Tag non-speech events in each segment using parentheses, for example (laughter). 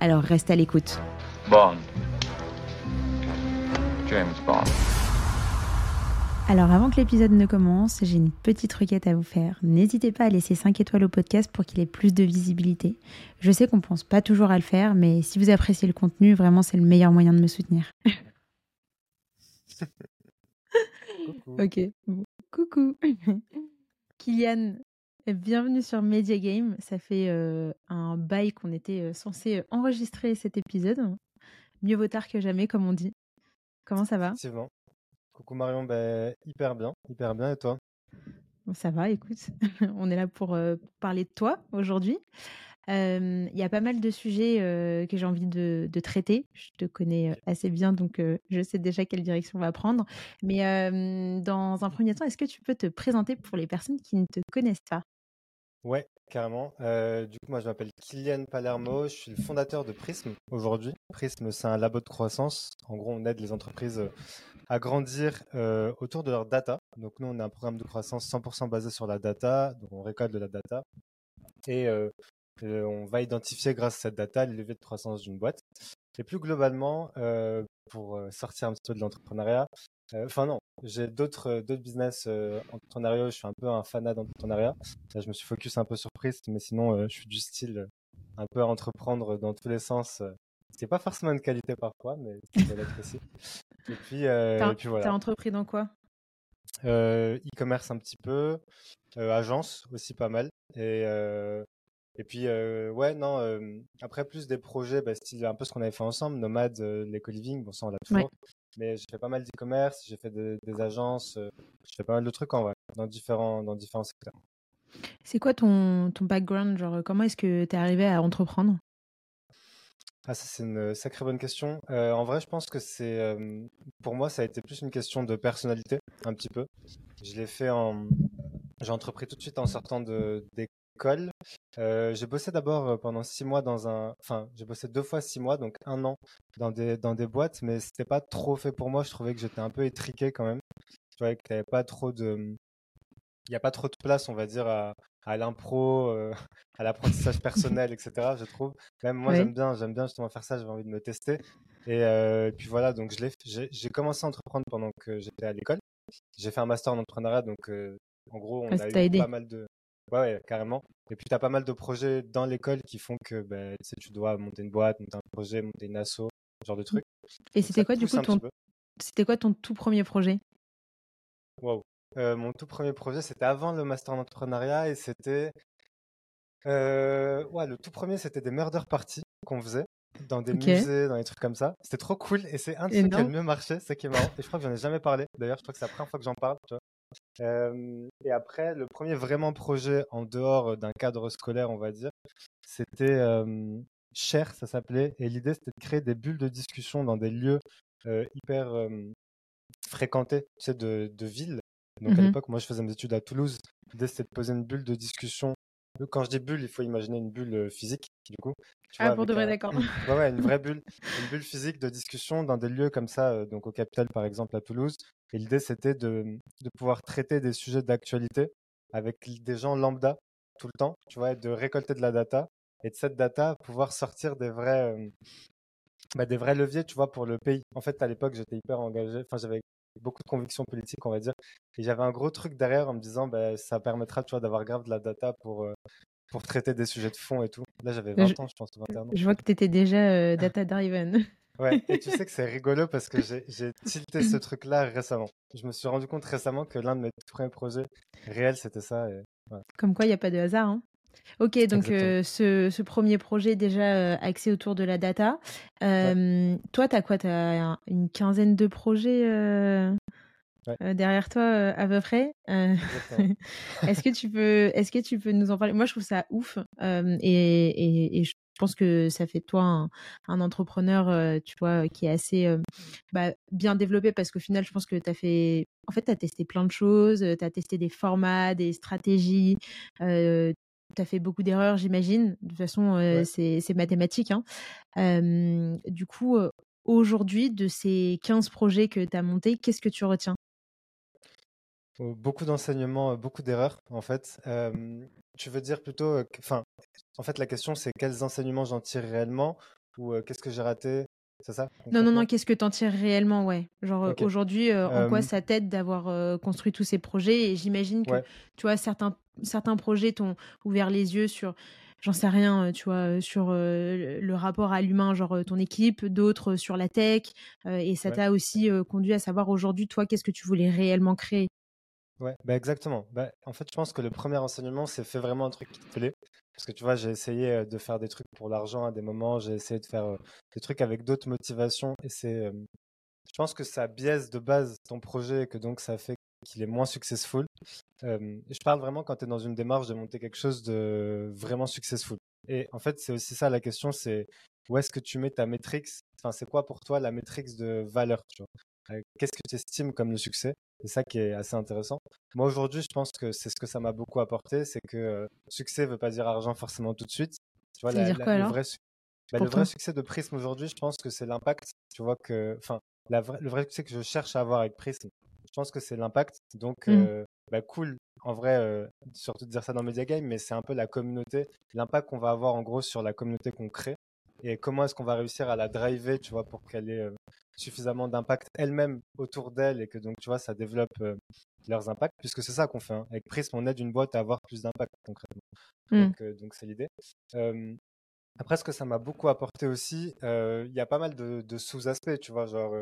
Alors reste à l'écoute. Bond. James Bond. Alors avant que l'épisode ne commence, j'ai une petite requête à vous faire. N'hésitez pas à laisser 5 étoiles au podcast pour qu'il ait plus de visibilité. Je sais qu'on pense pas toujours à le faire, mais si vous appréciez le contenu, vraiment c'est le meilleur moyen de me soutenir. (laughs) ok, bon. coucou. (laughs) Kylian, bienvenue sur Media Game. Ça fait euh, un bail qu'on était euh, censé enregistrer cet épisode. Mieux vaut tard que jamais, comme on dit. Comment ça va? Effectivement. Coucou Marion, ben, hyper bien, hyper bien et toi? Ça va, écoute. (laughs) on est là pour euh, parler de toi aujourd'hui. Il y a pas mal de sujets euh, que j'ai envie de, de, traiter. Je te connais euh, assez bien, donc euh, je sais déjà quelle direction on va prendre. Mais dans un premier temps, est-ce que tu peux te présenter pour les personnes qui ne te connaissent pas? Ouais, carrément. du coup, moi, je m'appelle Kylian Palermo. Je suis le fondateur de Prism aujourd'hui. Prism, c'est un labo de croissance. En gros, on aide les entreprises à grandir autour de leur data. Donc, nous, on a un programme de croissance 100% basé sur la data. Donc, on récolte de la data. Et on va identifier grâce à cette data les leviers de croissance d'une boîte. Et plus globalement, euh, pour euh, sortir un petit peu de l'entrepreneuriat, euh, enfin non, j'ai d'autres d'autres business entrepreneuriaux. Je suis un peu un fanat d'entrepreneuriat. Je me suis focus un peu sur Prist, mais sinon, je suis du style un peu à entreprendre dans tous les sens. C'est pas forcément une qualité parfois, mais ça l'être aussi. Et puis, et puis voilà. T'as entrepris dans quoi? E-commerce un petit peu, agence aussi pas mal, et et puis, euh, ouais, non, euh, après, plus des projets, bah, style un peu ce qu'on avait fait ensemble, Nomade, euh, l'éco-living, bon, ça, on l'a toujours. Mais j'ai fait pas mal d'e-commerce, j'ai fait des, agences, j'ai fait pas mal de trucs en vrai, dans différents, dans différents secteurs. C'est quoi ton, ton background Genre, comment est-ce que tu es arrivé à entreprendre? Ah, ça, c'est une sacrée bonne question. en vrai, je pense que c'est. pour moi, ça a été plus une question de personnalité, un petit peu. Je l'ai fait en. J'ai entrepris tout de suite en sortant de, école. Euh, j'ai bossé d'abord euh, pendant six mois dans un, enfin, j'ai bossé deux fois six mois, donc un an dans des dans des boîtes, mais c'était pas trop fait pour moi. Je trouvais que j'étais un peu étriqué quand même. Je trouvais qu'il n'y avait pas trop de, il y a pas trop de place, on va dire, à, à l'impro, euh, (laughs) à l'apprentissage personnel, etc. Je trouve. Même moi, j'aime bien, j'aime bien justement faire ça. J'avais envie de me tester. Et, puis voilà, donc je l'ai, j'ai commencé à entreprendre pendant que j'étais à l'école. J'ai fait un master en entrepreneuriat, donc en gros, on a eu pas mal de, Ouais, carrément. Et puis, tu as pas mal de projets dans l'école qui font que bah, tu dois monter une boîte, monter un projet, monter une asso, ce genre de mmh. trucs. Et c'était quoi, du coup, ton... c'était quoi ton tout premier projet? Wow. Euh, mon tout premier projet, c'était avant le master en entrepreneuriat et c'était. Euh, ouais, le tout premier, c'était des murder parties qu'on faisait dans des musées, dans des trucs comme ça. C'était trop cool et c'est un des trucs qui a le mieux marché, c'est qui est marrant. Et je crois que j'en ai jamais parlé. D'ailleurs, je crois que c'est la première fois que j'en parle. Tu vois et après, le premier vraiment projet en dehors d'un cadre scolaire, on va dire, c'était Cher, ça s'appelait. Et l'idée, c'était de créer des bulles de discussion dans des lieux hyper fréquentés, tu sais, de, de ville. Donc à mmh l'époque, moi, je faisais mes études à Toulouse. L'idée, c'était de poser une bulle de discussion quand je dis bulle, il faut imaginer une bulle physique, du coup. ah, pour de vrai, d'accord. (clears throat) Ouais, ouais, une vraie bulle, une bulle physique de discussion dans des lieux comme ça, donc au Capital, par exemple, à Toulouse. Et l'idée, c'était de, de, pouvoir traiter des sujets d'actualité avec des gens lambda tout le temps, tu vois, de récolter de la data et de cette data pouvoir sortir des vrais, bah, des vrais leviers, tu vois, pour le pays. En fait, à l'époque, j'étais hyper engagé, enfin, j'avais beaucoup de convictions politiques, on va dire. Et j'avais un gros truc derrière en me disant, bah, ça permettra, tu vois, d'avoir grave de la data pour, euh, pour traiter des sujets de fond et tout. Là, j'avais 20 ans, je pense, 21 ans. Je vois que tu étais déjà euh, data-driven. Ouais, et tu sais (laughs) que c'est rigolo parce que j'ai tilté ce (clears throat) truc-là récemment. Je me suis rendu compte récemment que l'un de mes premiers projets réels, c'était ça. Et, Comme quoi, il n'y a pas de hasard. Hein Ok, donc euh, ce, ce, premier projet déjà axé autour de la data. Toi, tu as quoi? Tu as une quinzaine de projets derrière toi à peu près? (laughs) est-ce que tu peux, est-ce que tu peux nous en parler? Moi, je trouve ça ouf et, et, et je pense que ça fait de toi un, un entrepreneur, tu vois, qui est assez bah, bien développé parce qu'au final, je pense que tu as fait. En fait, tu as testé plein de choses, tu as testé des formats, des stratégies. tu as fait beaucoup d'erreurs, j'imagine. De toute façon, c'est mathématique. Hein. du coup, aujourd'hui, de ces 15 projets que tu as montés, qu'est-ce que tu retiens? Beaucoup d'enseignements, beaucoup d'erreurs, en fait. Tu veux dire plutôt, enfin, en fait, la question c'est quels enseignements j'en tire réellement ou qu'est-ce que j'ai raté c'est ça Non, non, non, qu'est-ce que tu en tires réellement, ouais. Genre aujourd'hui, en quoi ça t'aide d'avoir construit tous ces projets Et j'imagine que, tu vois, certains, certains projets t'ont ouvert les yeux sur, j'en sais rien, tu vois, sur le rapport à l'humain, genre ton équipe, d'autres sur la tech. et ça t'a aussi conduit à savoir aujourd'hui, toi, qu'est-ce que tu voulais réellement créer? Ouais, bah exactement. Bah, en fait, je pense que le premier enseignement, c'est fait vraiment un truc qui te plaît. Parce que tu vois, j'ai essayé de faire des trucs pour l'argent à des moments, j'ai essayé de faire des trucs avec d'autres motivations. Et c'est, je pense que ça biaise de base ton projet et que donc ça fait qu'il est moins successful. je parle vraiment quand tu es dans une démarche de monter quelque chose de vraiment successful. Et en fait, c'est aussi ça la question, c'est où est-ce que tu mets ta métrique Enfin, c'est quoi pour toi la métrique de valeur Qu'est-ce que tu estimes comme le succès? C'est ça qui est assez intéressant. Moi, aujourd'hui, je pense que c'est ce que ça m'a beaucoup apporté, c'est que euh, succès ne veut pas dire argent forcément tout de suite. Tu vois, dire quoi, le, vrai, bah, le vrai succès de Prism aujourd'hui, je pense que c'est l'impact. Tu vois que, enfin, le vrai succès que je cherche à avoir avec Prism, je pense que c'est l'impact. Donc, mmh. euh, bah, cool. En vrai, euh, surtout de dire ça dans Media Game, mais c'est un peu la communauté, l'impact qu'on va avoir en gros sur la communauté qu'on crée et comment est-ce qu'on va réussir à la driver, tu vois, pour qu'elle ait suffisamment d'impact elle-même autour d'elle et que donc, tu vois, ça développe leurs impacts, puisque c'est ça qu'on fait. Hein. Avec Prism, on aide une boîte à avoir plus d'impact concrètement. Mmh. Donc, c'est l'idée. après, ce que ça m'a beaucoup apporté aussi, il y a pas mal de, sous-aspects, tu vois, genre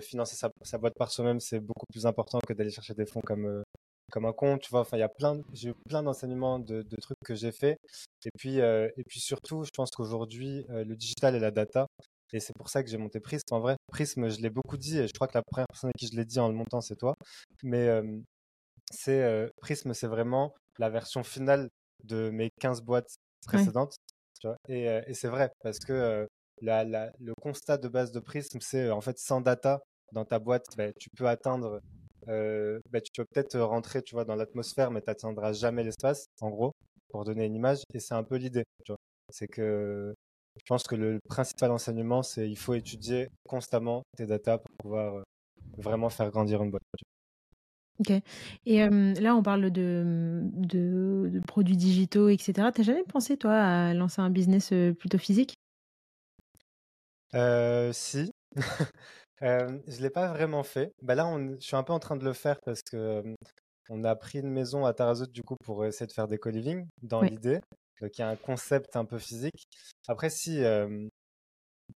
financer sa, sa, boîte par soi-même, c'est beaucoup plus important que d'aller chercher des fonds comme comme un compte, tu vois. Enfin, il y a plein, j'ai eu plein d'enseignements de, trucs que j'ai fait. Et puis, euh, et puis surtout, je pense qu'aujourd'hui, euh, le digital et la data, et c'est pour ça que j'ai monté Prism. En vrai, Prism, je l'ai beaucoup dit, et je crois que la première personne à qui je l'ai dit en le montant, c'est toi. Mais euh, c'est Prism, c'est vraiment la version finale de mes 15 boîtes précédentes. Tu vois et, et c'est vrai, parce que la, la, le constat de base de Prism, c'est en fait sans data dans ta boîte, bah, tu peux atteindre euh, bah, tu peux peut-être rentrer tu vois, dans l'atmosphère, mais tu n'atteindras jamais l'espace, en gros, pour donner une image. Et c'est un peu l'idée. C'est que je pense que le principal enseignement, c'est il faut étudier constamment tes datas pour pouvoir euh, vraiment faire grandir une boîte. Ok. Et là, on parle de, de, produits digitaux, etc. T'as jamais pensé, toi, à lancer un business plutôt physique? Euh, Si. (laughs) Euh, je l'ai pas vraiment fait. Bah là, on, je suis un peu en train de le faire parce que on a pris une maison à Tarazout du coup pour essayer de faire des co-living dans l'idée. Donc il y a un concept un peu physique. Après, si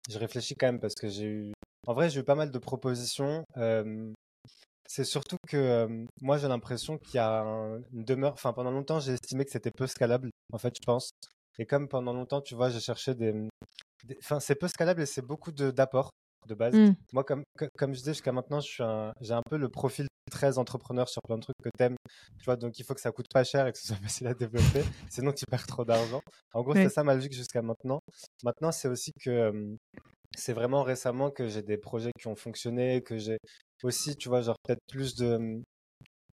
je réfléchis quand même parce que j'ai eu, en vrai, j'ai eu pas mal de propositions. c'est surtout que moi, j'ai l'impression qu'il y a une demeure. Enfin, pendant longtemps, j'ai estimé que c'était peu scalable. En fait, je pense. Et comme pendant longtemps, tu vois, j'ai cherché des. Enfin, c'est peu scalable et c'est beaucoup d'apports de base. Mmh. Moi, comme, comme je disais, jusqu'à maintenant, j'ai un, un peu le profil très entrepreneur sur plein de trucs que t'aimes. Tu vois, donc il faut que ça coûte pas cher et que ce soit (laughs) facile à développer. sinon, tu perds trop d'argent. En gros, c'est ça ma logique jusqu'à maintenant. Maintenant, c'est aussi que c'est vraiment récemment que j'ai des projets qui ont fonctionné, que j'ai aussi, tu vois, genre peut-être plus de.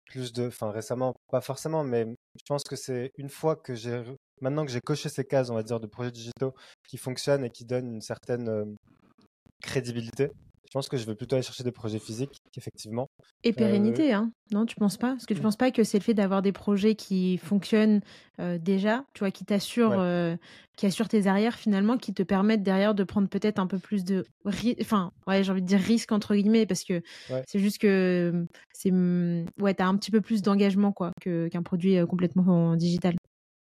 Plus de. Enfin, récemment, pas forcément, mais je pense que c'est une fois que j'ai. Maintenant que j'ai coché ces cases, on va dire, de projets digitaux qui fonctionnent et qui donnent une certaine crédibilité. Je pense que je vais plutôt aller chercher des projets physiques, effectivement. Et pérennité, hein Non, tu penses pas? Parce que tu mmh. penses pas que c'est le fait d'avoir des projets qui fonctionnent déjà, tu vois, qui t'assurent, qui assurent tes arrières finalement, qui te permettent derrière de prendre peut-être un peu plus de, enfin, ouais, j'ai envie de dire risque entre guillemets, parce que c'est juste que c'est, mmh, ouais, t'as un petit peu plus d'engagement quoi que qu'un produit complètement digital.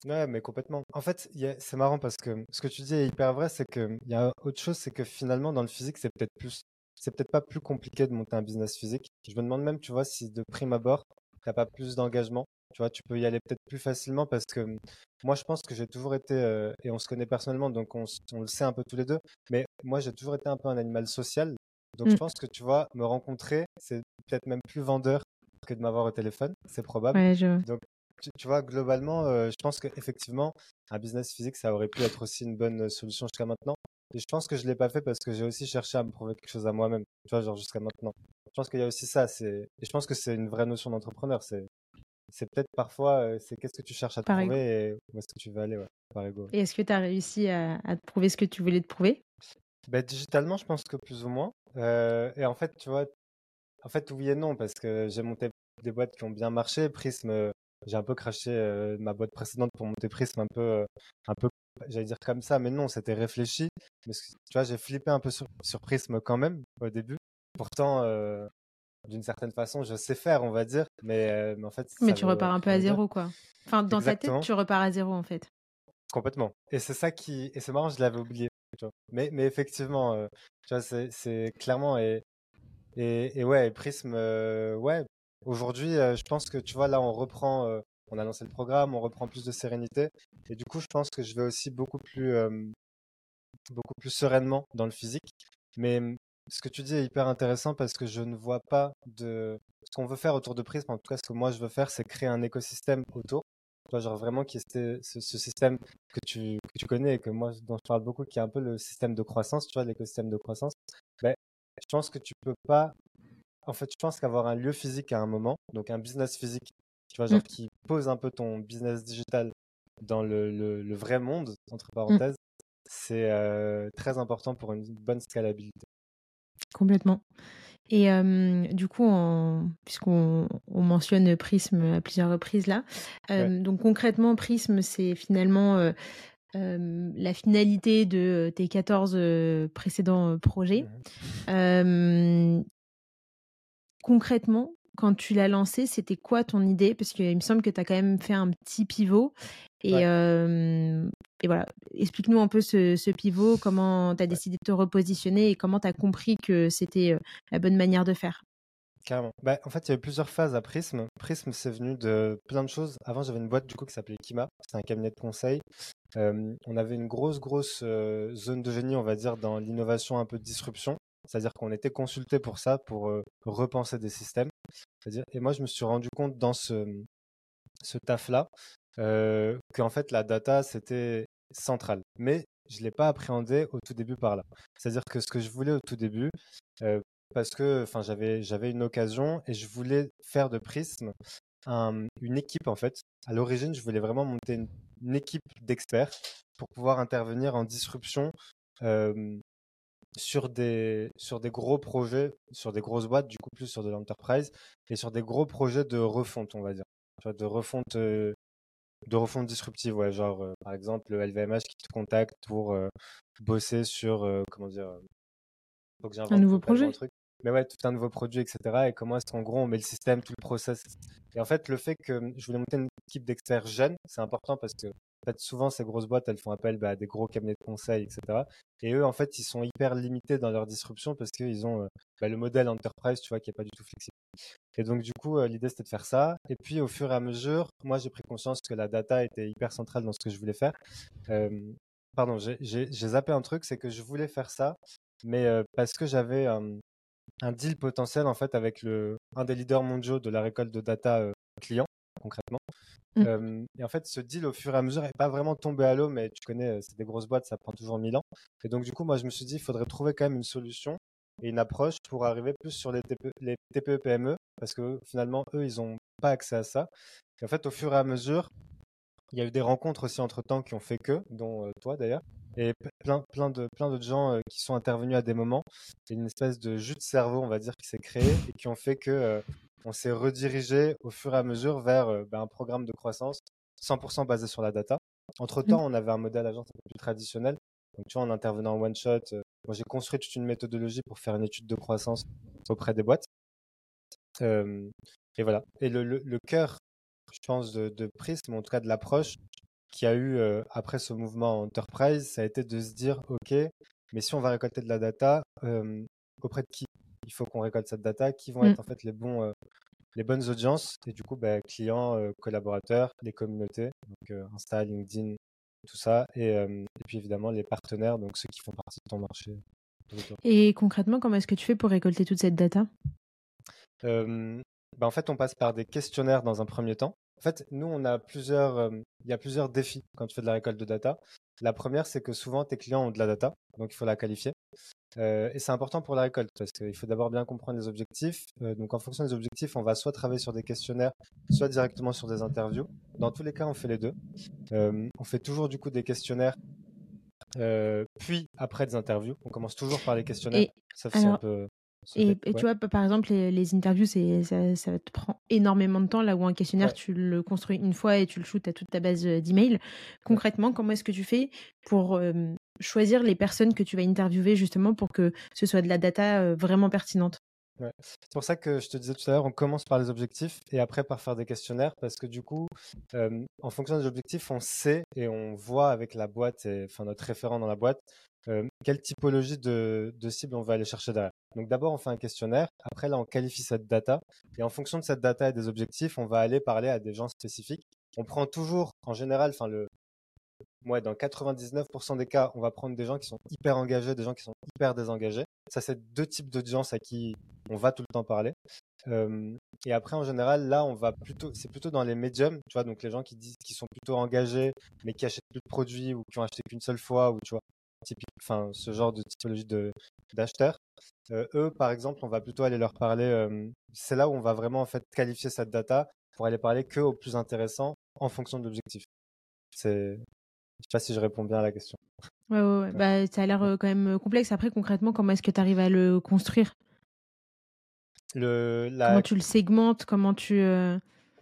Ouais, mais complètement. En fait, c'est marrant parce que ce que tu dis est hyper vrai, c'est qu'il y a autre chose, c'est que finalement, dans le physique, c'est peut-être plus, c'est peut-être pas plus compliqué de monter un business physique. Je me demande même, tu vois, si de prime abord, t'as pas plus d'engagement. Tu vois, tu peux y aller peut-être plus facilement parce que moi, je pense que j'ai toujours été, euh, et on se connaît personnellement, donc on, le sait un peu tous les deux, mais moi, j'ai toujours été un peu un animal social. Donc, je mmh. pense que tu vois, me rencontrer, c'est peut-être même plus vendeur que de m'avoir au téléphone, c'est probable. Ouais, je... Donc, tu, tu vois, globalement, euh, je pense qu'effectivement, un business physique, ça aurait pu être aussi une bonne solution jusqu'à maintenant. Et je pense que je l'ai pas fait parce que j'ai aussi cherché à me prouver quelque chose à moi-même, tu vois, genre jusqu'à maintenant. Je pense qu'il y a aussi ça, c'est, et je pense que c'est une vraie notion d'entrepreneur. C'est, c'est peut-être parfois, euh, c'est qu'est-ce que tu cherches à te Par ego. prouver et où est-ce que tu veux aller, ouais, par ego. Et est-ce que tu as réussi à, à te prouver ce que tu voulais te prouver? Bah, digitalement, je pense que plus ou moins. Euh, et en fait, tu vois, en fait, oui et non, parce que j'ai monté des boîtes qui ont bien marché. Prism, euh, j'ai un peu craché euh, ma boîte précédente pour monter Prism un peu, euh, un peu, j'allais dire comme ça, mais non, c'était réfléchi. Mais tu vois, j'ai flippé un peu sur, sur Prism quand même au début. Pourtant, euh, d'une certaine façon, je sais faire, on va dire, mais, mais en fait, Mais tu repars un peu à zéro, quoi. Enfin, dans ta Exactement. tête, tu repars à zéro, en fait. Complètement. Et c'est ça qui, et c'est marrant, je l'avais oublié. tu vois. Mais, mais effectivement, tu vois, c'est, clairement et, et, et ouais, Prism, euh, ouais. Aujourd'hui, euh, je pense que tu vois, là, on reprend, euh, on a lancé le programme, on reprend plus de sérénité. Et du coup, je pense que je vais aussi beaucoup plus, euh, beaucoup plus sereinement dans le physique. Mais hum, ce que tu dis est hyper intéressant parce que je ne vois pas de, ce qu'on veut faire autour de Prism. En tout cas, ce que moi je veux faire, c'est créer un écosystème autour. Genre vraiment qui est ce, système que tu, que tu connais et que moi, dont je parle beaucoup, qui est un peu le système de croissance, tu vois, l'écosystème de croissance. Ben, je pense que tu peux pas. En fait, je pense qu'avoir un lieu physique à un moment, donc un business physique, tu vois, genre Mm. qui pose un peu ton business digital dans le, le, le vrai monde, entre parenthèses, c'est euh, très important pour une bonne scalabilité. Complètement. Et euh, du coup, en- puisqu'on on mentionne Prism à plusieurs reprises là, euh, donc concrètement, Prism, c'est finalement euh, euh, la finalité de tes 14 euh, précédents euh, projets. Mhm. Concrètement, quand tu l'as lancé, c'était quoi ton idée? Parce qu'il me semble que tu as quand même fait un petit pivot. Et, Ouais. euh, et voilà, explique-nous un peu ce, ce pivot, comment tu as décidé de te repositionner et comment tu as compris que c'était la bonne manière de faire? Carrément. Bah, en fait, il y avait plusieurs phases à Prism. Prism, c'est venu de plein de choses. Avant, j'avais une boîte du coup qui s'appelait Kima. C'est un cabinet de conseil. Euh, on avait une grosse, grosse euh, zone de génie, on va dire, dans l'innovation un peu de disruption. C'est-à-dire qu'on était consulté pour ça, pour repenser des systèmes. C'est-à-dire, et moi, je me suis rendu compte dans ce, ce taf-là euh, qu'en fait, la data, c'était central. Mais je ne l'ai pas appréhendé au tout début par là. C'est-à-dire que ce que je voulais au tout début, parce que j'avais une occasion et je voulais faire de Prism un- une équipe en fait. À l'origine, je voulais vraiment monter une, équipe d'experts pour pouvoir intervenir en disruption sur des sur des gros projets, sur des grosses boîtes, du coup plus sur de l'enterprise et sur des gros projets de refonte, on va dire, de refonte euh, de refonte disruptive, ouais, genre euh, par exemple le LVMH qui te contacte pour euh, bosser sur euh, comment dire faut que j'invente nouveau projet truc. Mais ouais, tout un nouveau produit, etc. Et comment est-ce qu'en gros on met le système, tout le process. Et en fait, le fait que je voulais monter une équipe d'experts jeunes, c'est important parce que fait, souvent ces grosses boîtes, elles font appel bah, à des gros cabinets de conseil, etc. Et eux, en fait, ils sont hyper limités dans leur disruption parce qu'ils ont euh, bah, le modèle enterprise, tu vois, qui est pas du tout flexible. Et donc, du coup, euh, l'idée, c'était de faire ça. Et puis, au fur et à mesure, moi, j'ai pris conscience que la data était hyper centrale dans ce que je voulais faire. Pardon, j'ai zappé un truc, c'est que je voulais faire ça, mais euh, parce que j'avais un, un deal potentiel, en fait, avec le, un des leaders mondiaux de la récolte de data client, concrètement. Mm. Euh, et en fait, ce deal, au fur et à mesure, n'est pas vraiment tombé à l'eau, mais tu connais, c'est des grosses boîtes, ça prend toujours mille ans. Et donc, du coup, moi, je me suis dit, il faudrait trouver quand même une solution et une approche pour arriver plus sur les, TPE, les TPE PME, parce que finalement, eux, ils n'ont pas accès à ça. Et en fait, au fur et à mesure, il y a eu des rencontres aussi entre temps qui ont fait que, dont toi d'ailleurs, et plein, plein de plein d'autres gens qui sont intervenus à des moments. C'est une espèce de jus de cerveau, on va dire, qui s'est créé et qui ont fait que on s'est redirigé au fur et à mesure vers euh, ben, un programme de croissance 100% basé sur la data. Entre temps, on avait un modèle agence un peu plus traditionnel. Donc, tu vois, en intervenant en one shot, euh, moi j'ai construit toute une méthodologie pour faire une étude de croissance auprès des boîtes. Euh, et voilà. Et le, le, le cœur, je pense, de, de Prism, en tout cas de l'approche qu'il y a eu euh, après ce mouvement Enterprise, ça a été de se dire, OK, mais si on va récolter de la data, auprès de qui? Il faut qu'on récolte cette data Qui vont Mm. être en fait les, bons, euh, les bonnes audiences Et du coup, bah, clients, euh, collaborateurs, les communautés, donc euh, Insta, LinkedIn, tout ça. Et, euh, et puis évidemment, les partenaires, donc ceux qui font partie de ton marché. Et concrètement, comment est-ce que tu fais pour récolter toute cette data? Bah, en fait, on passe par des questionnaires dans un premier temps. En fait, nous, on a plusieurs, il y a plusieurs défis quand tu fais de la récolte de data. La première, c'est que souvent tes clients ont de la data, donc il faut la qualifier. Euh, et c'est important pour la récolte parce qu'il faut d'abord bien comprendre les objectifs. Euh, donc en fonction des objectifs, on va soit travailler sur des questionnaires, soit directement sur des interviews. Dans tous les cas, on fait les deux. on fait toujours du coup des questionnaires, puis après des interviews. On commence toujours par les questionnaires. sauf si un peu et, tu vois, par exemple, les, interviews, c'est, ça, te prend énormément de temps, là où un questionnaire, tu le construis une fois et tu le shootes à toute ta base euh, d'emails. Concrètement, comment est-ce que tu fais pour choisir les personnes que tu vas interviewer, justement, pour que ce soit de la data euh, vraiment pertinente? C'est pour ça que je te disais tout à l'heure, on commence par les objectifs et après par faire des questionnaires, parce que du coup, en fonction des objectifs, on sait et on voit avec la boîte, et, enfin notre référent dans la boîte, quelle typologie de, cible on va aller chercher derrière? Donc d'abord, on fait un questionnaire. Après, là, on qualifie cette data. Et en fonction de cette data et des objectifs, on va aller parler à des gens spécifiques. On prend toujours, en général, enfin le, moi, dans 99% des cas, on va prendre des gens qui sont hyper engagés, des gens qui sont hyper désengagés. Ça, c'est deux types d'audience à qui on va tout le temps parler. et après, en général, là, on va plutôt, c'est plutôt dans les médiums, tu vois, donc les gens qui disent qu'ils sont plutôt engagés, mais qui achètent plus de produits ou qui ont acheté qu'une seule fois, ou tu vois, typique, enfin, ce genre de typologie de d'acheteurs. Euh, eux, par exemple, on va plutôt aller leur parler. c'est là où on va vraiment en fait qualifier cette data pour aller parler que au plus intéressant en fonction de l'objectif. C'est, je sais pas si je réponds bien à la question. Ouais, ouais, ouais. Bah, ça a l'air quand même complexe. Après, concrètement, comment est-ce que tu arrives à le construire? Le, Comment tu le segmentes? Comment tu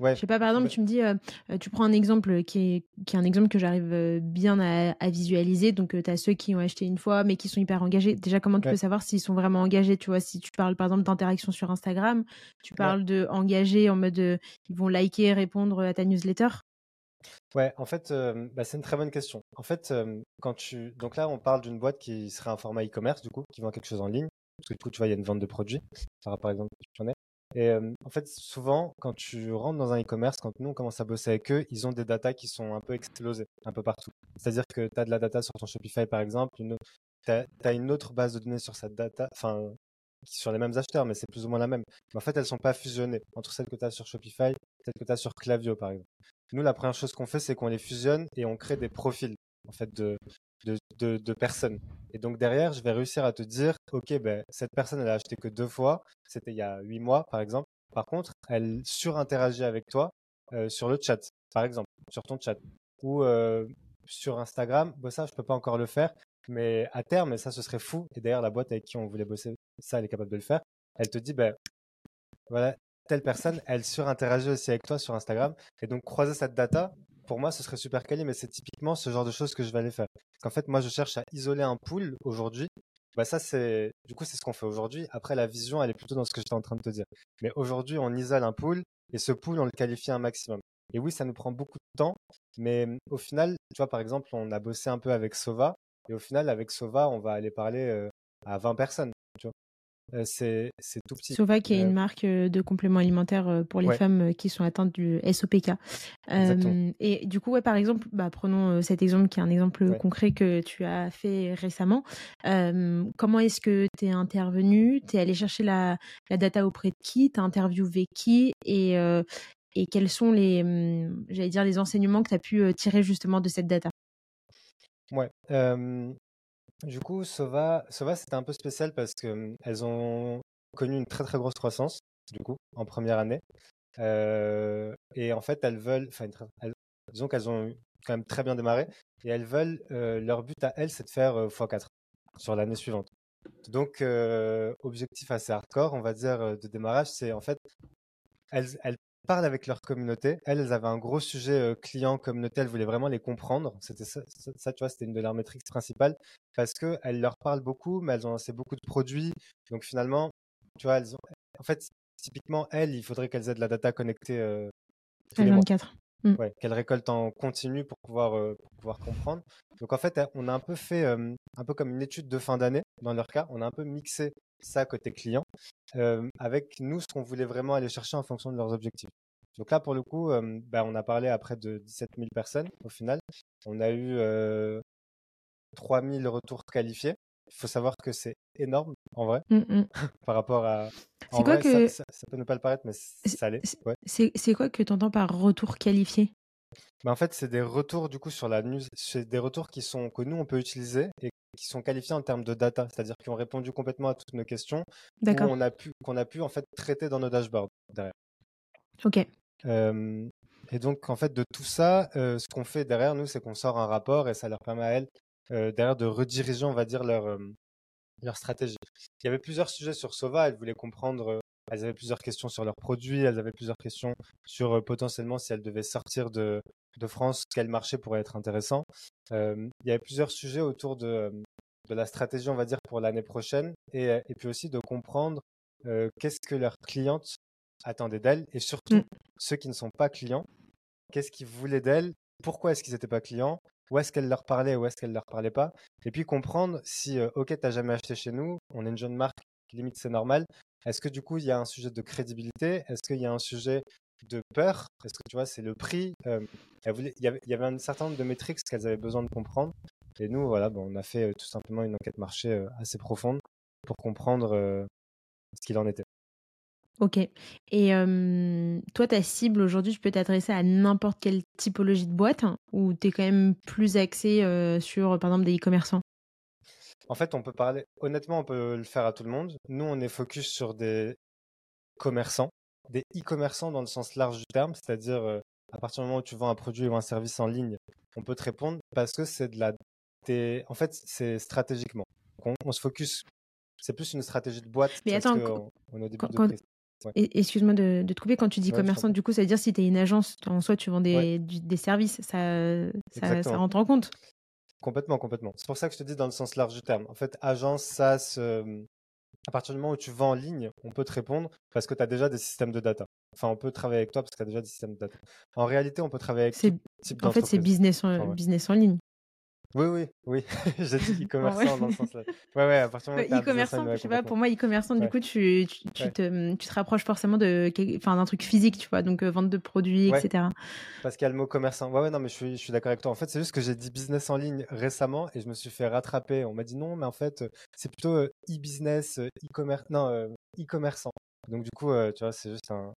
Ouais. Je sais pas, par exemple, tu me dis, euh, euh, tu prends un exemple qui est, qui est un exemple que j'arrive euh, bien à, visualiser. Donc, tu as ceux qui ont acheté une fois, mais qui sont hyper engagés. Déjà, comment tu peux savoir s'ils sont vraiment engagés Tu vois, si tu parles par exemple d'interaction sur Instagram, tu parles de engagés en mode ils vont liker, répondre à ta newsletter? Ouais, en fait, bah, c'est une très bonne question. En fait, quand tu. Donc là, on parle d'une boîte qui serait un format e-commerce, du coup, qui vend quelque chose en ligne. Parce que du coup, tu vois, il y a une vente de produits. Par exemple, tu en es. Et en fait, souvent, quand tu rentres dans un e-commerce, quand nous on commence à bosser avec eux, ils ont des datas qui sont un peu explosées, un peu partout. C'est-à-dire que tu as de la data sur ton Shopify, par exemple, tu as, une autre base de données sur cette data, enfin, sur les mêmes acheteurs, mais c'est plus ou moins la même. Mais en fait, elles sont pas fusionnées entre celles que tu as sur Shopify celles que tu as sur Clavio, par exemple. Nous, la première chose qu'on fait, c'est qu'on les fusionne et on crée des profils en fait de, de, personnes. Et donc derrière, je vais réussir à te dire, ok, ben, cette personne, elle a acheté que deux fois, c'était il y a huit mois, par exemple. Par contre, elle surinteragit avec toi euh, sur le chat, par exemple, sur ton chat. Ou euh, sur Instagram, bon, ça, je peux pas encore le faire, mais à terme, ça, ce serait fou. Et d'ailleurs, la boîte avec qui on voulait bosser, ça, elle est capable de le faire. Elle te dit, ben, voilà, telle personne, elle surinteragit aussi avec toi sur Instagram. Et donc, croiser cette data, pour moi, ce serait super quali, mais c'est typiquement ce genre de choses que je vais aller faire. Qu'en fait, moi, je cherche à isoler un pool aujourd'hui. Bah ça, c'est du coup, c'est ce qu'on fait aujourd'hui. Après, la vision, elle est plutôt dans ce que j'étais en train de te dire. Mais aujourd'hui, on isole un pool et ce pool, on le qualifie un maximum. Et oui, ça nous prend beaucoup de temps, mais au final, tu vois, par exemple, on a bossé un peu avec Sova, et au final, avec Sova, on va aller parler euh, à 20 personnes. C'est tout petit. Sova qui est une euh, marque euh, de compléments alimentaires pour les femmes qui sont atteintes du SOPK. et du coup, ouais, par exemple, bah, prenons cet exemple qui est un exemple concret que tu as fait récemment. comment est-ce que tu es intervenu Tu es allé chercher la, la, data auprès de qui? Tu as interviewé qui? Et, et quels sont les, hum, j'allais dire, les enseignements que tu as pu tirer justement de cette data? Ouais. Du coup, Sova, Sova c'était un peu spécial parce que elles ont connu une très très grosse croissance, du coup, en première année. Et en fait, elles veulent, enfin, disons qu'elles ont quand même très bien démarré, et elles veulent, leur but à elles, c'est de faire x4 sur l'année suivante. Donc, objectif assez hardcore, on va dire, de démarrage, c'est en fait, elles, elles parlent avec leur communauté. Elles, elles avaient un gros sujet euh, client communauté. Elles voulaient vraiment les comprendre. C'était ça, ça, tu vois, c'était une de leurs métriques principales parce que elles leur parlent beaucoup, mais elles ont lancé beaucoup de produits. Donc finalement, tu vois, elles ont, en fait, typiquement elles, il faudrait qu'elles aient de la data connectée. Euh, 24. Mm. Ouais, qu'elles récoltent en continu pour pouvoir, euh, pour pouvoir comprendre. Donc en fait, on a un peu fait, euh, un peu comme une étude de fin d'année dans leur cas, on a un peu mixé ça côté client, euh, avec nous ce qu'on voulait vraiment aller chercher en fonction de leurs objectifs. Donc là, pour le coup, euh, bah, on a parlé à près de 17 000 personnes au final. On a eu euh, 3 000 retours qualifiés. Il faut savoir que c'est énorme en vrai, Mmh mh. (laughs) par rapport à. En C'est quoi vrai, que ça- ça peut ne pas le paraître, mais ça l'est. c'est Ouais. c'est quoi que tu entends par retour qualifié? Mais en fait, c'est des retours du coup sur la news, c'est des retours qui sont que nous on peut utiliser et qui sont qualifiés en termes de data, c'est-à-dire qui ont répondu complètement à toutes nos questions, où D'accord. on a pu qu'on a pu en fait traiter dans nos dashboards derrière. OK. Euh, et donc en fait de tout ça, euh, ce qu'on fait derrière nous, c'est qu'on sort un rapport et ça leur permet à elles euh, derrière de rediriger, on va dire leur leur stratégie. Il y avait plusieurs sujets sur Sova, elles voulaient comprendre, euh, elles avaient plusieurs questions sur leurs produits, elles avaient plusieurs questions sur euh, potentiellement si elles devaient sortir de, de France, quel marché pourrait être intéressant. Euh, il y avait plusieurs sujets autour de, de la stratégie, on va dire, pour l'année prochaine, et, et puis aussi de comprendre euh, qu'est-ce que leurs clientes attendaient d'elles, et surtout Mmh. ceux qui ne sont pas clients, qu'est-ce qu'ils voulaient d'elles, pourquoi est-ce qu'ils n'étaient pas clients, où est-ce qu'elles leur parlaient, où est-ce qu'elles leur parlaient pas, et puis comprendre si, euh, ok, t'as jamais acheté chez nous, on est une jeune marque, limite c'est normal, est-ce que du coup il y a un sujet de crédibilité, est-ce qu'il y a un sujet de peur, est-ce que tu vois, c'est le prix, euh, il y avait, un certain nombre de métriques qu'elles avaient besoin de comprendre, et nous, voilà, bon, on a fait euh, tout simplement une enquête marché euh, assez profonde pour comprendre ce qu'il en était. OK. Et toi, ta cible aujourd'hui, tu peux t'adresser à n'importe quelle typologie de boîte ou tu es quand même plus axé, sur, par exemple, des e-commerçants? En fait, on peut parler, honnêtement, on peut le faire à tout le monde. Nous, on est focus sur des commerçants, des e-commerçants dans le sens large du terme, c'est-à-dire euh, à partir du moment où tu vends un produit ou un service en ligne, on peut te répondre parce que c'est de la. En fait, c'est stratégiquement. On, on se focus. C'est plus une stratégie de boîte Mais attends, qu'on on est au début quand de quand prise. Ouais. et excuse-moi de de te couper, quand tu dis Ouais, commerçant, du coup, ça veut dire si tu es une agence, en soi, tu vends Ouais, des du des services, ça ça rentre en compte? Complètement, complètement. C'est pour ça que je te dis dans le sens large du terme. En fait, agence, SaaS, euh, à partir du moment où tu vends en ligne, on peut te répondre parce que tu as déjà des systèmes de data. Enfin, on peut travailler avec toi parce que tu as déjà des systèmes de data. En réalité, on peut travailler avec type en fait, c'est d'entreprise. business en Enfin, ouais. business en ligne. Oui, oui, oui. (laughs) J'ai dit (laughs) e-commerçant dans le sens là. Ouais, ouais, à partir du moment e-commerçant, je sais pas, pour moi, e-commerçant, du coup, tu tu tu te tu te rapproches forcément de enfin, d'un truc physique, tu vois? Donc, heu, vente de produits et Ouais, cetera. parce qu'il y a le mot commerçant. Ouais, ouais, non, mais je suis, je suis d'accord avec toi. En fait, c'est juste que j'ai dit business en ligne récemment et je me suis fait rattraper. On m'a dit non, mais en fait, euh, c'est plutôt euh, e-business, euh, e-commerce, non, euh, e-commerçant. Donc, du coup, euh, tu vois, c'est juste un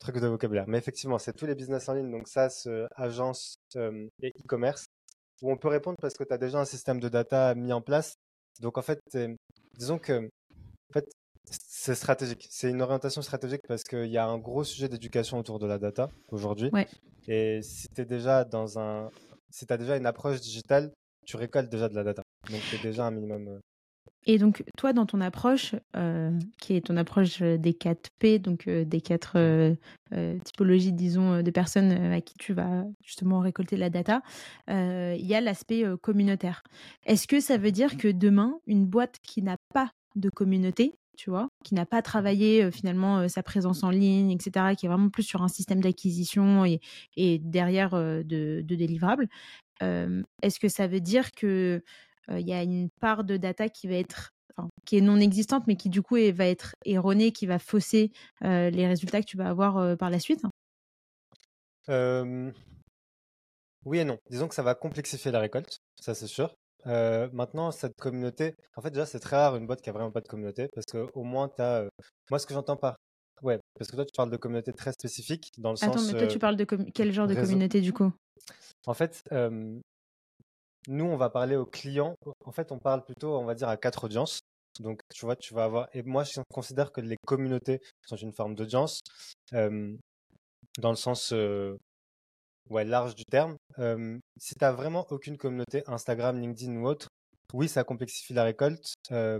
truc de vocabulaire. Mais effectivement, c'est tous les business en ligne, donc SaaS, euh, agence euh, et e-commerce, où on peut répondre parce que tu as déjà un système de data mis en place. Donc, en fait, disons que en fait, c'est stratégique. C'est une orientation stratégique parce qu'il y a un gros sujet d'éducation autour de la data aujourd'hui. Ouais. Et si tu déjà dans un. Si as déjà une approche digitale, tu récoltes déjà de la data. Donc, es déjà un minimum. Euh, Et donc, toi, dans ton approche, heu, qui est ton approche, heu, des 4 P, donc, heu, des 4, mm. heu heu, typologies, disons, de personnes, à qui tu vas justement récolter la data, il y a l'aspect, communautaire. Est-ce que ça veut dire que demain, une boîte qui n'a pas de communauté, tu vois? Qui n'a pas travaillé, finalement, sa présence en ligne et cetera, qui est vraiment plus sur un système d'acquisition et derrière, de de délivrable, hem, est-ce que ça veut dire que, il y a une part de data qui va être enfin, qui est non existante, mais qui du coup est va être erronée, qui va fausser, heu, les résultats que tu vas avoir, heu, par la suite? Euh, oui et non. Disons que ça va complexifier la récolte, ça c'est sûr. Euh, maintenant, cette communauté, en fait, déjà, c'est très rare une boîte qui a vraiment pas de communauté parce que au moins, tu as. Moi, ce que j'entends par. Ouais, parce que toi, tu parles de communauté très spécifique dans le Attends, sens mais toi, tu euh, parles de quel genre de réseau. communauté du coup? En fait, euh, nous, on va parler aux clients. En fait, on parle plutôt, on va dire, à quatre audiences. Donc, tu vois, tu vas avoir. Et moi, je considère que les communautés sont une forme d'audience, euh, dans le sens euh, ouais, large du terme. Euh, si tu n'as vraiment aucune communauté, Instagram, LinkedIn ou autre, oui, ça complexifie la récolte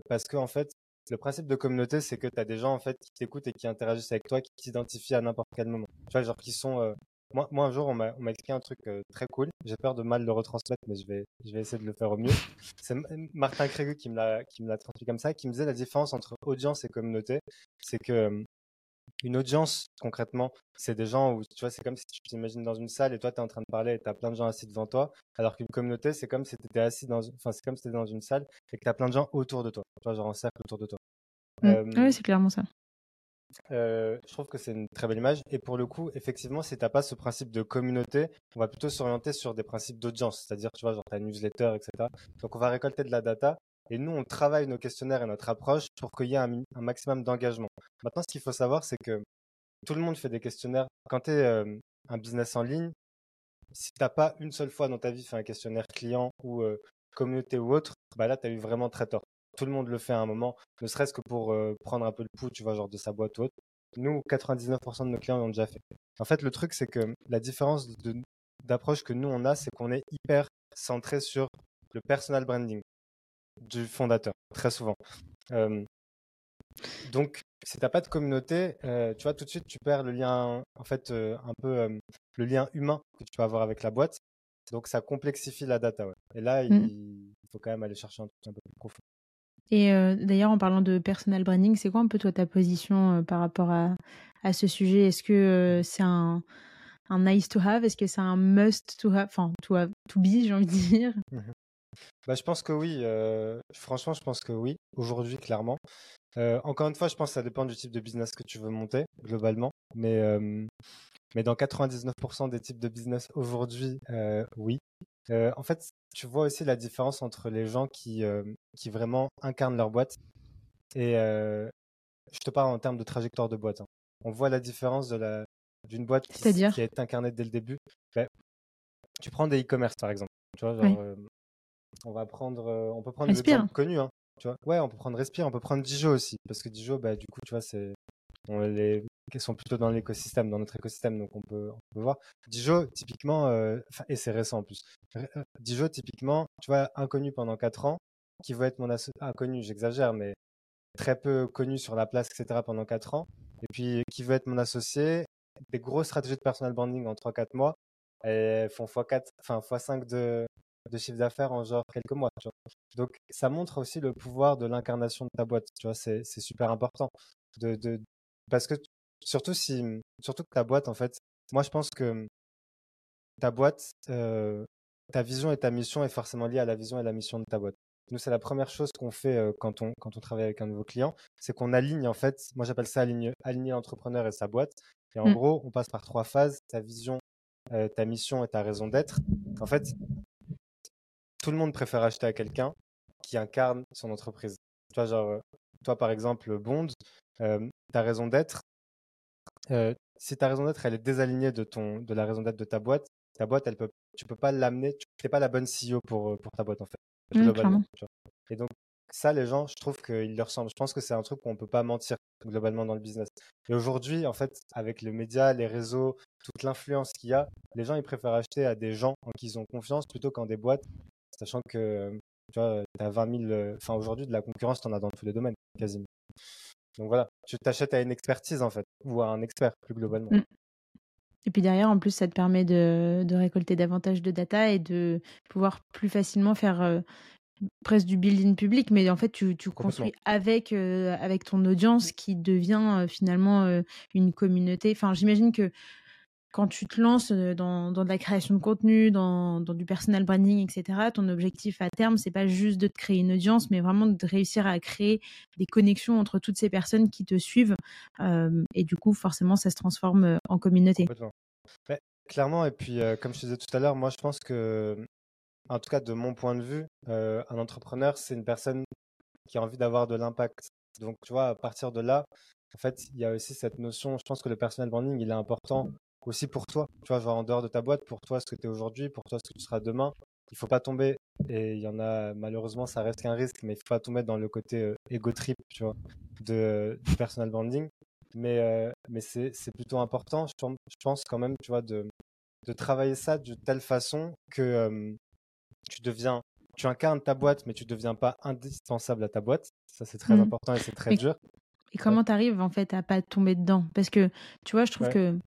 parce que, en fait, le principe de communauté, c'est que tu as des gens en fait, qui t'écoutent et qui interagissent avec toi, qui t'identifient à n'importe quel moment. Tu vois, genre qui sont. Moi, moi, un jour, on m'a expliqué un truc euh, très cool. J'ai peur de mal le retransmettre, mais je vais, je vais essayer de le faire au mieux. (laughs) C'est Martin Crégu qui me l'a transmis comme ça, qui me disait la différence entre audience et communauté. C'est que euh, une audience, concrètement, c'est des gens où, tu vois, c'est comme si tu t'imagines dans une salle et toi, tu es en train de parler et tu as plein de gens assis devant toi. Alors qu'une communauté, c'est comme si tu étais assis dans, enfin, c'est comme si tu dans une salle et que tu as plein de gens autour de toi. Tu vois, genre en cercle autour de toi. Mmh. Euh, Ouais, c'est clairement ça. Euh, je trouve que c'est une très belle image. Et pour le coup, effectivement, si t'as pas ce principe de communauté, on va plutôt s'orienter sur des principes d'audience. C'est-à-dire, tu vois, genre ta newsletter, etc. Donc, on va récolter de la data Et nous, on travaille nos questionnaires et notre approche pour qu'il y ait un, maximum d'engagement. Maintenant, ce qu'il faut savoir, c'est que tout le monde fait des questionnaires. Quand tu es euh, un business en ligne, si tu n'as pas une seule fois dans ta vie fait un questionnaire client ou euh, communauté ou autre, bah là, tu as eu vraiment très tort. Tout le monde le fait à un moment, ne serait-ce que pour euh, prendre un peu le pouls, tu vois, genre de sa boîte ou autre. Nous, 99% de nos clients l'ont déjà fait. En fait, le truc, c'est que la différence d'approche que nous, on a, c'est qu'on est hyper centré sur le personal branding du fondateur, très souvent. donc, si tu n'as pas de communauté, euh, tu vois, tout de suite, tu perds le lien, en fait, euh, un peu euh, le lien humain que tu peux avoir avec la boîte. Donc, ça complexifie la data. Ouais. Et là, il, mmh. faut quand même aller chercher un truc un peu plus profond. Et d'ailleurs, en parlant de personal branding, c'est quoi un peu toi ta position par rapport à, à, ce sujet? Est-ce que c'est un, un nice to have? Est-ce que c'est un must to have? Enfin, to, to be, j'ai envie de dire. Mmh bah, je pense que oui. franchement, je pense que oui. Aujourd'hui, clairement. Euh, encore une fois, je pense que ça dépend du type de business que tu veux monter, globalement. Mais, euh, mais dans 99% des types de business aujourd'hui, euh, oui. en fait, tu vois aussi la différence entre les gens qui, qui vraiment incarnent leur boîte et je te parle en termes de trajectoire de boîte. Hein. On voit la différence de la d'une boîte qui, qui, a été incarnée dès le début. Ben, tu prends des e-commerce par exemple. Tu vois, on va prendre, on peut prendre des exemples connus. Hein. Tu vois? Ouais, on peut prendre Respire, on peut prendre Dijo aussi. Parce que Dijo, bah, du coup, tu vois, c'est. On les sont plutôt dans l'écosystème, dans notre écosystème, donc on peut, on peut voir. Dijo, typiquement, euh, et c'est récent en plus. Euh, Dijo, typiquement, tu vois, inconnu pendant 4 ans, qui veut être mon associé, inconnu, j'exagère, mais très peu connu sur la place, etc. pendant 4 ans, et puis qui veut être mon associé, des grosses stratégies de personal branding en 3-4 mois, et font x4, enfin x5 de, de chiffre d'affaires en genre quelques mois. Donc ça montre aussi le pouvoir de l'incarnation de ta boîte. Tu vois, c'est, super important. De, de, parce que surtout si surtout que ta boîte, en fait, moi je pense que ta boîte, euh, ta vision et ta mission est forcément liée à la vision et la mission de ta boîte. Nous, c'est la première chose qu'on fait quand, on, quand on travaille avec un nouveau client, c'est qu'on aligne, en fait, moi j'appelle ça aligner, aligner l'entrepreneur et sa boîte. Et en mmh. gros, on passe par trois phases, ta vision, euh, ta mission et ta raison d'être. En fait, tout le monde préfère acheter à quelqu'un qui incarne son entreprise. Tu vois, genre, toi, par exemple, Bond, euh, ta raison d'être, euh, si ta raison d'être, elle est désalignée de, ton, de la raison d'être de ta boîte, ta boîte, elle peut, tu peux pas l'amener, tu n'es pas la bonne CEO pour, pour ta boîte, en fait. Mmh, Et donc, ça, les gens, je trouve qu'ils leur ressemblent. Je pense que c'est un truc qu'on ne peut pas mentir globalement dans le business. Et aujourd'hui, en fait, avec les médias, les réseaux, toute l'influence qu'il y a, les gens, ils préfèrent acheter à des gens en qui ils ont confiance plutôt qu'en des boîtes Sachant que tu vois, as 20 000, enfin aujourd'hui, de la concurrence, tu en as dans tous les domaines, quasiment. Donc voilà, tu t'achètes à une expertise en fait, ou à un expert plus globalement. Mmh. Et puis derrière, en plus, ça te permet de, récolter davantage de data et de pouvoir plus facilement faire euh, presque du building public, mais en fait, tu, construis avec, euh, avec ton audience qui devient euh, finalement une communauté. Enfin, j'imagine que quand tu te lances dans, dans, de la création de contenu, dans, du personal branding, etc., ton objectif à terme, c'est pas juste de te créer une audience, mais vraiment de réussir à créer des connexions entre toutes ces personnes qui te suivent. et du coup, forcément, ça se transforme en communauté. clairement, et puis comme je te disais tout à l'heure, moi je pense que, en tout cas de mon point de vue, un entrepreneur, c'est une personne qui a envie d'avoir de l'impact. Donc, tu vois, à partir de là, en fait, il y a aussi cette notion, je pense que le personal branding, il est important aussi pour toi, tu vois, genre en dehors de ta boîte, pour toi ce que tu es aujourd'hui, pour toi ce que tu seras demain. Il faut pas tomber, et il y en a malheureusement, ça reste qu'un risque, mais il faut pas tomber dans le côté euh, ego trip, tu vois, de, du personal branding. Mais, euh, mais c'est plutôt important, je, pense quand même, tu vois, de, de travailler ça de telle façon que tu deviens, tu incarnes ta boîte, mais tu deviens pas indispensable à ta boîte. Ça, c'est très mmh. important et c'est très dur. Et comment tu arrives en fait à pas tomber dedans? Parce que tu vois, je trouve que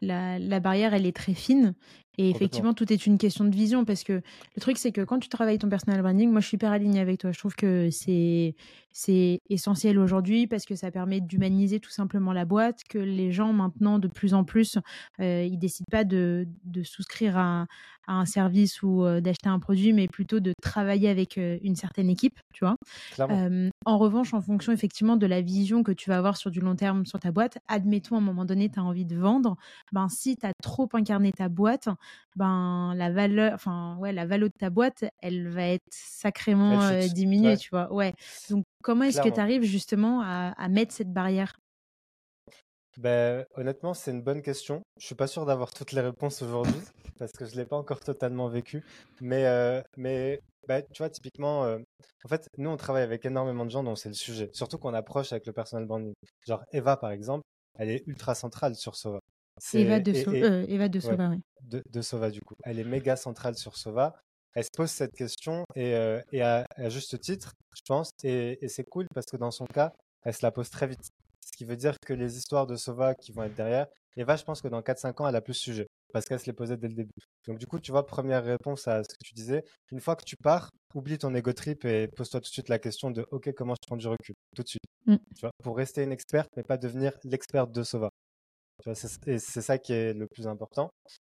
la, barrière, elle est très fine. Et effectivement, tout est une question de vision parce que le truc, c'est que quand tu travailles ton personal branding, moi, je suis hyper alignée avec toi. Je trouve que c'est c'est essentiel aujourd'hui parce que ça permet d'humaniser tout simplement la boîte, que les gens maintenant, de plus en plus, euh, ils décident pas de, de souscrire à, un service ou euh, d'acheter un produit, mais plutôt de travailler avec euh, une certaine équipe, tu vois. en revanche, en fonction effectivement de la vision que tu vas avoir sur du long terme sur ta boîte, admettons à un moment donné, tu as envie de vendre, ben, si tu as trop incarné ta boîte, ben la valeur, enfin ouais, la valeur de ta boîte, elle va être sacrément euh, diminuée, Ouais. tu vois. Ouais. Donc comment est-ce que tu arrives justement à, à mettre cette barrière? Ben, honnêtement, c'est une bonne question. Je suis pas sûr d'avoir toutes les réponses aujourd'hui (laughs) parce que je l'ai pas encore totalement vécu. Mais, euh, mais ben, tu vois, typiquement, euh, en fait, nous, on travaille avec énormément de gens dont c'est le sujet. Surtout qu'on approche avec le personal branding. Genre, Eva, par exemple, elle est ultra centrale sur Sova. Eva de, So- et- euh, Eva de. Sova, ouais. de, de Sova du coup. Elle est méga centrale sur Sova. Elle se pose cette question et, euh, et à, à juste titre, je pense. Et, et c'est cool parce que dans son cas, elle se la pose très vite. Ce qui veut dire que les histoires de Sova qui vont être derrière, Eva, je pense que dans 4-5 ans, elle a plus sujet parce qu'elle se les posait dès le début. Donc du coup, tu vois, première réponse à ce que tu disais, une fois que tu pars, oublie ton ego trip et pose-toi tout de suite la question de OK, comment je prends du recul? Tout de suite. Mm. Tu vois, pour rester une experte, mais pas devenir l'experte de Sova. Et c'est ça qui est le plus important.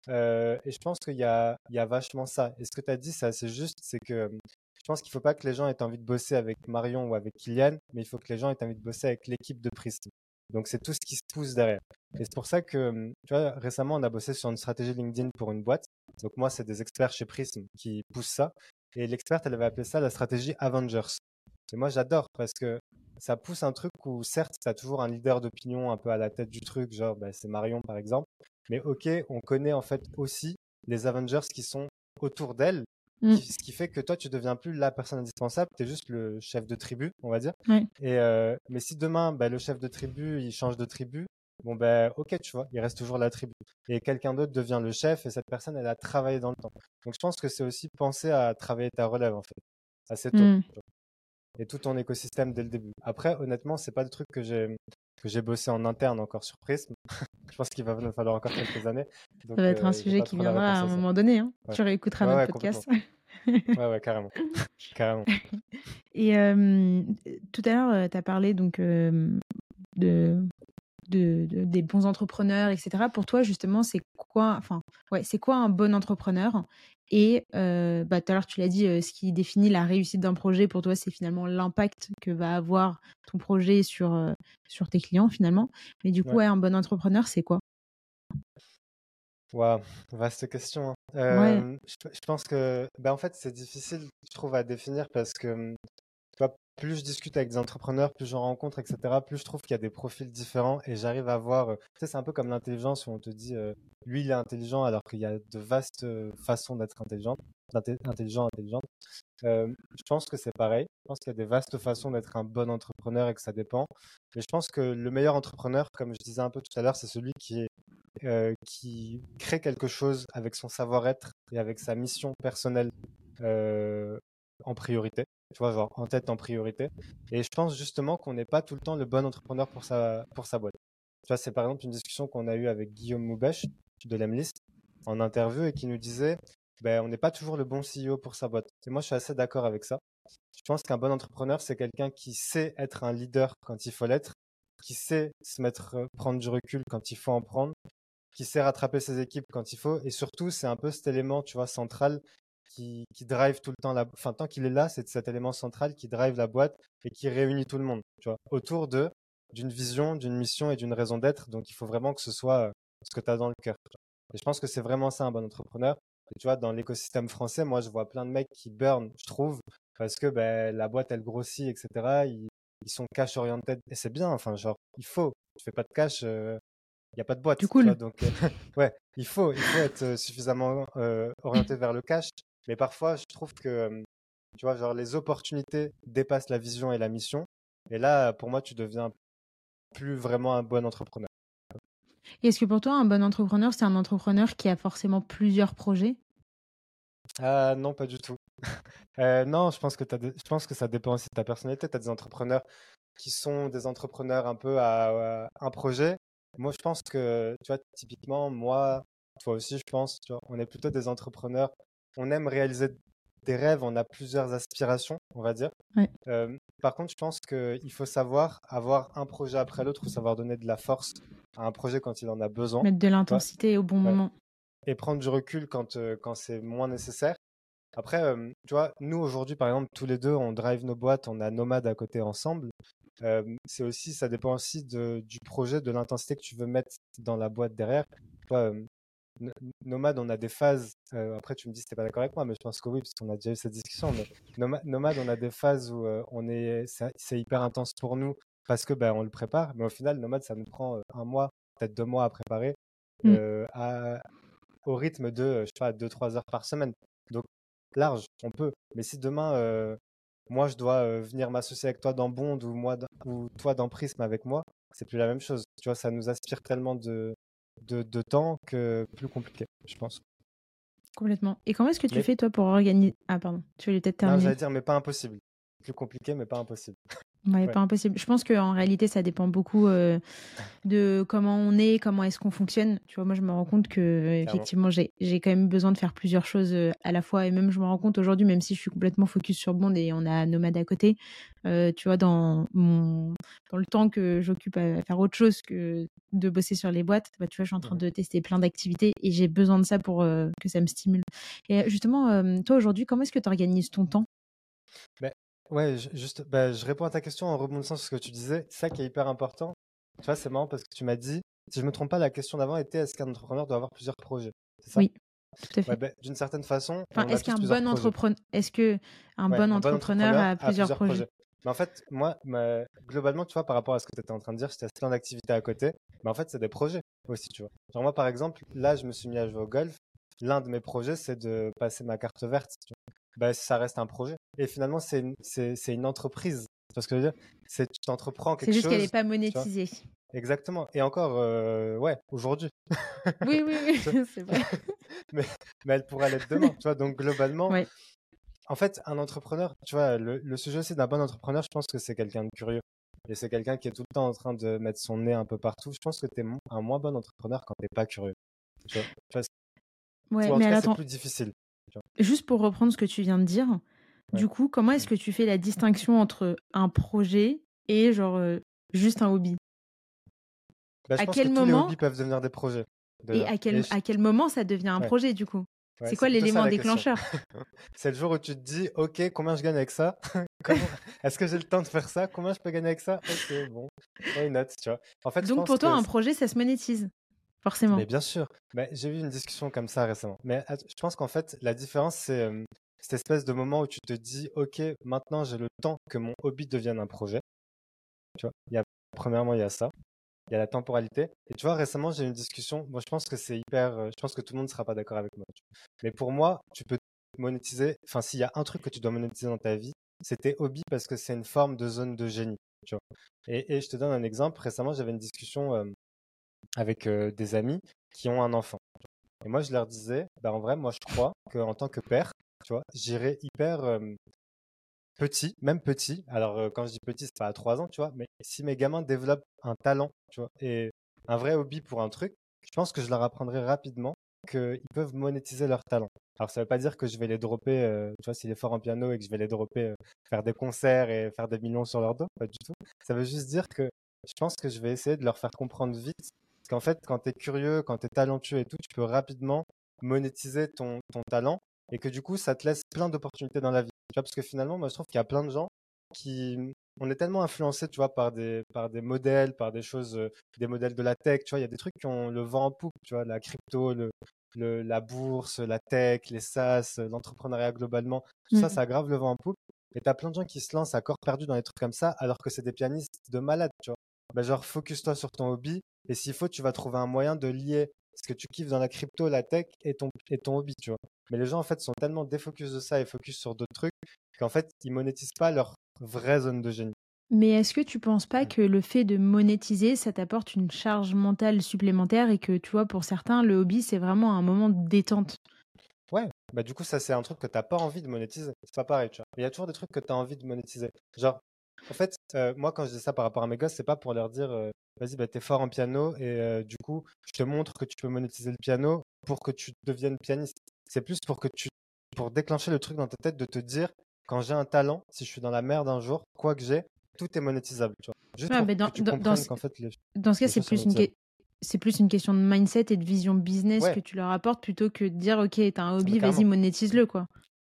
Et je pense qu'il y a, y a vachement ça. Et ce que tu as dit, c'est assez juste, c'est que je pense qu'il ne faut pas que les gens aient envie de bosser avec Marion ou avec Kylian, mais il faut que les gens aient envie de bosser avec l'équipe de Prism. Donc c'est tout ce qui se pousse derrière. Et c'est pour ça que, récemment, on a bossé sur une stratégie LinkedIn pour une boîte. Donc moi, c'est des experts chez Prism qui poussent ça. Et l'experte, elle avait appelé ça la stratégie Avengers. Et moi, j'adore parce que ça pousse un truc où, certes, tu as toujours un leader d'opinion un peu à la tête du truc, genre bah, c'est Marion par exemple. Mais ok, on connaît en fait aussi les Avengers qui sont autour d'elle, Mm. qui- ce qui fait que toi, tu deviens plus la personne indispensable, tu es juste le chef de tribu, on va dire. Et, euh, mais si demain, bah, le chef de tribu, il change de tribu, bon ben ok, tu vois, il reste toujours la tribu. Et quelqu'un d'autre devient le chef et cette personne, elle a travaillé dans le temps. Donc je pense que c'est aussi penser à travailler ta relève en fait, assez tôt. Mm. Et tout ton écosystème dès le début. Après, honnêtement, c'est pas le truc que j'ai que j'ai bossé en interne encore sur Prism. (laughs) je pense qu'il va nous falloir encore quelques années. Donc, Ça va être euh, un sujet qui viendra à un moment donné. Hein. Ouais. Tu réécouteras Ouais, notre ouais, podcast. Ouais, ouais, carrément. (laughs) carrément. Et euh, tout à l'heure, tu as parlé donc euh, de, de, de- des bons entrepreneurs, etc. Pour toi, justement, c'est quoi, enfin, ouais, c'est quoi un bon entrepreneur? Et euh, bah, tout à l'heure, tu l'as dit, euh, ce qui définit la réussite d'un projet pour toi, c'est finalement l'impact que va avoir ton projet sur, euh, sur tes clients, finalement. Mais du coup, Ouais. ouais, un bon entrepreneur, c'est quoi? Waouh, vaste question. hein. Ouais. Je, je pense que, ben en fait, c'est difficile, je trouve, à définir parce que, plus je discute avec des entrepreneurs, plus j'en rencontre, etc., plus je trouve qu'il y a des profils différents et j'arrive à voir. euh, Tu sais, c'est un peu comme l'intelligence où on te dit, euh, lui, il est intelligent alors qu'il y a de vastes euh, façons d'être intelligent, intelligent, intelligente. Je pense que c'est pareil. Je pense qu'il y a des vastes façons d'être un bon entrepreneur et que ça dépend. Mais je pense que le meilleur entrepreneur, comme je disais un peu tout à l'heure, c'est celui qui crée quelque chose avec son savoir-être et avec sa mission personnelle en priorité. Tu vois, genre en tête en priorité. Et je pense justement qu'on n'est pas tout le temps le bon entrepreneur pour sa, pour sa boîte. Tu vois, c'est par exemple une discussion qu'on a eue avec Guillaume Moubèche de l'Emlist en interview et qui nous disait ben, on n'est pas toujours le bon CEO pour sa boîte. Et moi, je suis assez d'accord avec ça. Je pense qu'un bon entrepreneur, c'est quelqu'un qui sait être un leader quand il faut l'être, qui sait se mettre, prendre du recul quand il faut en prendre, qui sait rattraper ses équipes quand il faut. Et surtout, c'est un peu cet élément, tu vois, central qui, qui drive tout le temps la, enfin, tant qu'il est là, c'est cet élément central qui drive la boîte et qui réunit tout le monde, tu vois, autour de, d'une vision, d'une mission et d'une raison d'être. Donc, il faut vraiment que ce soit euh, ce que tu as dans le cœur. Et je pense que c'est vraiment ça, un bon entrepreneur. Et tu vois, dans l'écosystème français, moi, je vois plein de mecs qui burn, je trouve, parce que ben, la boîte, elle grossit, etc. Ils, ils sont cash oriented. Et c'est bien, enfin, genre, il faut. Tu fais pas de cash, il n'y a pas de boîte. Du tu cool. donc, euh, (laughs) ouais, il faut, il faut être euh, suffisamment euh, orienté vers le cash. Mais parfois, je trouve que, tu vois, genre, les opportunités dépassent la vision et la mission. Et là, pour moi, tu deviens plus vraiment un bon entrepreneur. Est-ce que pour toi, un bon entrepreneur, c'est un entrepreneur qui a forcément plusieurs projets? Ah non, pas du tout. (laughs) Euh, non, je pense que des- je pense que ça dépend aussi de ta personnalité. Tu as des entrepreneurs qui sont des entrepreneurs un peu à, à un projet. Moi, je pense que, tu vois, typiquement, moi, toi aussi, je pense, tu vois, on est plutôt des entrepreneurs. On aime réaliser des rêves, on a plusieurs aspirations, on va dire. Ouais. Euh, par contre, je pense qu'il faut savoir avoir un projet après l'autre ou savoir donner de la force à un projet quand il en a besoin Mettre de l'intensité au bon Ouais. moment. et prendre du recul quand, euh, quand c'est moins nécessaire. Après, euh, tu vois, nous aujourd'hui, par exemple, tous les deux, on drive nos boîtes, on a Nomade à côté ensemble. C'est aussi, ça dépend aussi de, du projet, de l'intensité que tu veux mettre dans la boîte derrière. Nomade, on a des phases. Euh, après, tu me dis que tu pas d'accord avec moi, mais je pense que oui, parce qu'on a déjà eu cette discussion. Mais nomade, on a des phases où euh, on est, c'est hyper intense pour nous parce que ben, on le prépare. Mais au final, nomade, ça nous prend un mois, peut-être deux mois à préparer mmh. au rythme de, je sais pas, deux, trois heures par semaine. Donc, large, on peut. Mais si demain, moi, je dois venir m'associer avec toi dans Bond ou, moi, ou toi dans Prism avec moi, c'est plus la même chose. Tu vois, ça nous aspire tellement de, de, temps que plus compliqué, je pense. Complètement. Et comment est-ce que tu fais, toi, pour organiser. Ah, pardon, tu voulais peut-être terminer. Non, j'allais dire, mais pas impossible. Plus compliqué, mais pas impossible. Ouais, pas impossible. Je pense qu'en réalité, ça dépend beaucoup euh, de comment on est, comment est-ce qu'on fonctionne. Tu vois, moi, je me rends compte que effectivement, j'ai quand même besoin de faire plusieurs choses euh, à la fois. Et même, je me rends compte aujourd'hui, même si je suis complètement focus sur Bond et on a Nomade à côté, euh, tu vois, dans mon dans le temps que j'occupe à faire autre chose que de bosser sur les boîtes, bah, tu vois, je suis en train de tester plein d'activités et j'ai besoin de ça pour que ça me stimule. Et justement, toi aujourd'hui, comment est-ce que tu organises ton temps? Ben, Ouais, juste, bah, je réponds à ta question en rebondissant sur ce que tu disais. C'est ça qui est hyper important. Tu vois, c'est marrant parce que tu m'as dit, si je me trompe pas, la question d'avant était est-ce qu'un entrepreneur doit avoir plusieurs projets? Ça? Oui, tout à fait. Bah, d'une certaine façon, est-ce qu'un bon entrepreneur, est-ce que un, bon, entrepreneur a plusieurs, projets, Mais en fait, moi, globalement, tu vois, par rapport à ce que tu étais en train de dire, j'étais plein d'activités à côté. Mais en fait, c'est des projets aussi, tu vois. Genre moi, par exemple, là, je me suis mis à jouer au golf. L'un de mes projets, c'est de passer ma carte verte. Tu vois bah, ça reste un projet. Et finalement, c'est une, c'est, c'est une entreprise. Parce que je veux dire, c'est tu t'entreprends quelque chose. C'est juste qu'elle n'est pas monétisée. Exactement. Et encore, euh, ouais, aujourd'hui. (laughs) oui, oui, oui, (laughs) c'est vrai. (laughs) mais, mais elle pourra l'être demain. tu vois, donc globalement, en fait, un entrepreneur, tu vois, le, le sujet aussi d'un bon entrepreneur, je pense que c'est quelqu'un de curieux. Et c'est quelqu'un qui est tout le temps en train de mettre son nez un peu partout. Je pense que tu es un moins bon entrepreneur quand tu n'es pas curieux. Tu vois, tu vois, ouais, mais c'est plus difficile. Juste pour reprendre ce que tu viens de dire, du coup, comment est-ce que tu fais la distinction entre un projet et genre euh, juste un hobby? Bah, À quel moment les hobbies peuvent devenir des projets Et à quel, à quel moment ça devient un projet du coup? C'est quoi l'élément déclencheur? (laughs) C'est le jour où tu te dis, ok, combien je gagne avec ça? (laughs) (laughs) Est-ce que j'ai le temps de faire ça? Combien je peux gagner avec ça? Ok, bon, why not, tu vois. En fait, Donc pour toi, un projet, ça se monétise forcément. Mais bien sûr. Mais j'ai eu une discussion comme ça récemment. Mais je pense qu'en fait, la différence, c'est cette espèce de moment où tu te dis, OK, maintenant j'ai le temps que mon hobby devienne un projet. Tu vois, il y a, premièrement, il y a ça. Il y a la temporalité. Et tu vois, récemment, j'ai eu une discussion. Moi, je pense que c'est hyper. je pense que tout le monde ne sera pas d'accord avec moi. Mais pour moi, tu peux monétiser. Enfin, s'il y a un truc que tu dois monétiser dans ta vie, c'est tes hobbies parce que c'est une forme de zone de génie. Et, je te donne un exemple. Récemment, j'avais une discussion avec des amis qui ont un enfant. Et moi, je leur disais, bah, en vrai, moi, je crois qu'en tant que père, tu vois, j'irai hyper petit, même petit. Alors, quand je dis petit, c'est pas à 3 ans, tu vois, mais si mes gamins développent un talent, tu vois, et un vrai hobby pour un truc, je pense que je leur apprendrai rapidement qu'ils peuvent monétiser leur talent. Alors, ça veut pas dire que je vais les dropper, tu vois, s'il est fort en piano et que je vais les dropper, faire des concerts et faire des millions sur leur dos, pas du tout. Ça veut juste dire que je pense que je vais essayer de leur faire comprendre vite qu'en fait, quand tu es curieux, quand tu es talentueux et tout, tu peux rapidement monétiser ton, ton talent et que du coup, ça te laisse plein d'opportunités dans la vie. Tu vois, parce que finalement, moi, je trouve qu'il y a plein de gens qui. On est tellement influencé, tu vois, par des, par des modèles, par des choses, euh, des modèles de la tech, tu vois, il y a des trucs qui ont le vent en poupe, tu vois, la crypto, le, le la bourse, la tech, les SaaS, l'entrepreneuriat globalement, tout ça, mmh. ça grave le vent en poupe. Et tu as plein de gens qui se lancent à corps perdu dans des trucs comme ça, alors que c'est des pianistes de malades, tu vois. Bah, genre, focus-toi sur ton hobby, et s'il faut, tu vas trouver un moyen de lier ce que tu kiffes dans la crypto, la tech et ton, et ton hobby, tu vois. Mais les gens, en fait, sont tellement défocus de ça et focus sur d'autres trucs qu'en fait, ils monétisent pas leur vraie zone de génie. Mais est-ce que tu penses pas mmh. que le fait de monétiser, ça t'apporte une charge mentale supplémentaire et que, tu vois, pour certains, le hobby, c'est vraiment un moment de détente? Ouais, bah du coup, ça, c'est un truc que t'as pas envie de monétiser. C'est pas pareil, tu vois. Il y a toujours des trucs que tu as envie de monétiser. Genre, en fait, euh, moi, quand je dis ça par rapport à mes gosses, c'est pas pour leur dire euh, vas-y, bah, t'es fort en piano et euh, du coup, je te montre que tu peux monétiser le piano pour que tu deviennes pianiste. C'est plus pour que tu, pour déclencher le truc dans ta tête de te dire quand j'ai un talent, si je suis dans la merde un jour, quoi que j'ai, tout est monétisable. Tu vois. Juste mais dans, que dans, ce, fait, dans ce cas, c'est plus une c'est plus une question de mindset et de vision business que tu leur apportes plutôt que de dire ok t'as un hobby vas-y monétise-le quoi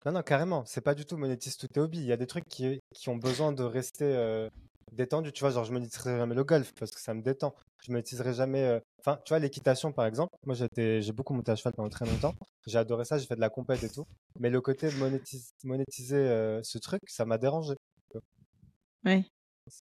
non, non, carrément. C'est pas du tout monétise tous tes hobbies. Il y a des trucs qui, qui ont besoin de rester, euh, détendu. Tu vois, genre, je monétiserai jamais le golf parce que ça me détend. Je monétiserai jamais. euh, Enfin, tu vois, l'équitation, par exemple. Moi, j'étais, j'ai beaucoup monté à cheval pendant très longtemps. J'ai adoré ça. J'ai fait de la compète et tout. Mais le côté de monétis- monétiser euh, ce truc, ça m'a dérangé. Ouais.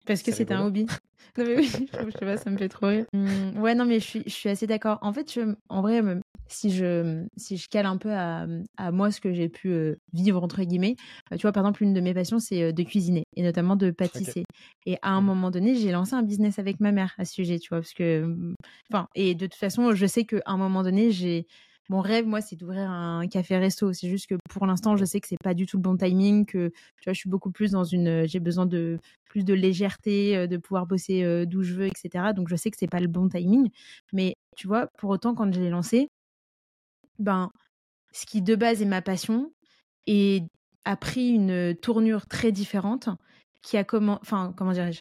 Parce que C'est c'était un rigolo. hobby. (laughs) Non, mais oui, (laughs) je sais pas, ça me fait trop rire. Hum, ouais, non, mais je suis, je suis assez d'accord. En fait, je- en vrai, me- si je, si je cale un peu à, à moi ce que j'ai pu euh, vivre, entre guillemets, euh, tu vois, par exemple, une de mes passions, c'est euh, de cuisiner et notamment de pâtisser. Et à un Mhm. moment donné, j'ai lancé un business avec ma mère à ce sujet, tu vois, parce que, hum, enfin, et de toute façon, je sais qu'à un moment donné, j'ai. Mon rêve, moi, c'est d'ouvrir un café-resto. C'est juste que pour l'instant, je sais que c'est pas du tout le bon timing, que tu vois, je suis beaucoup plus dans une. J'ai besoin de plus de légèreté, de pouvoir bosser d'où je veux, etc. Donc je sais que c'est pas le bon timing. Mais tu vois, pour autant, quand je l'ai lancé, ben, ce qui de base est ma passion et a pris une tournure très différente qui a comment. Enfin, comment dirais-je?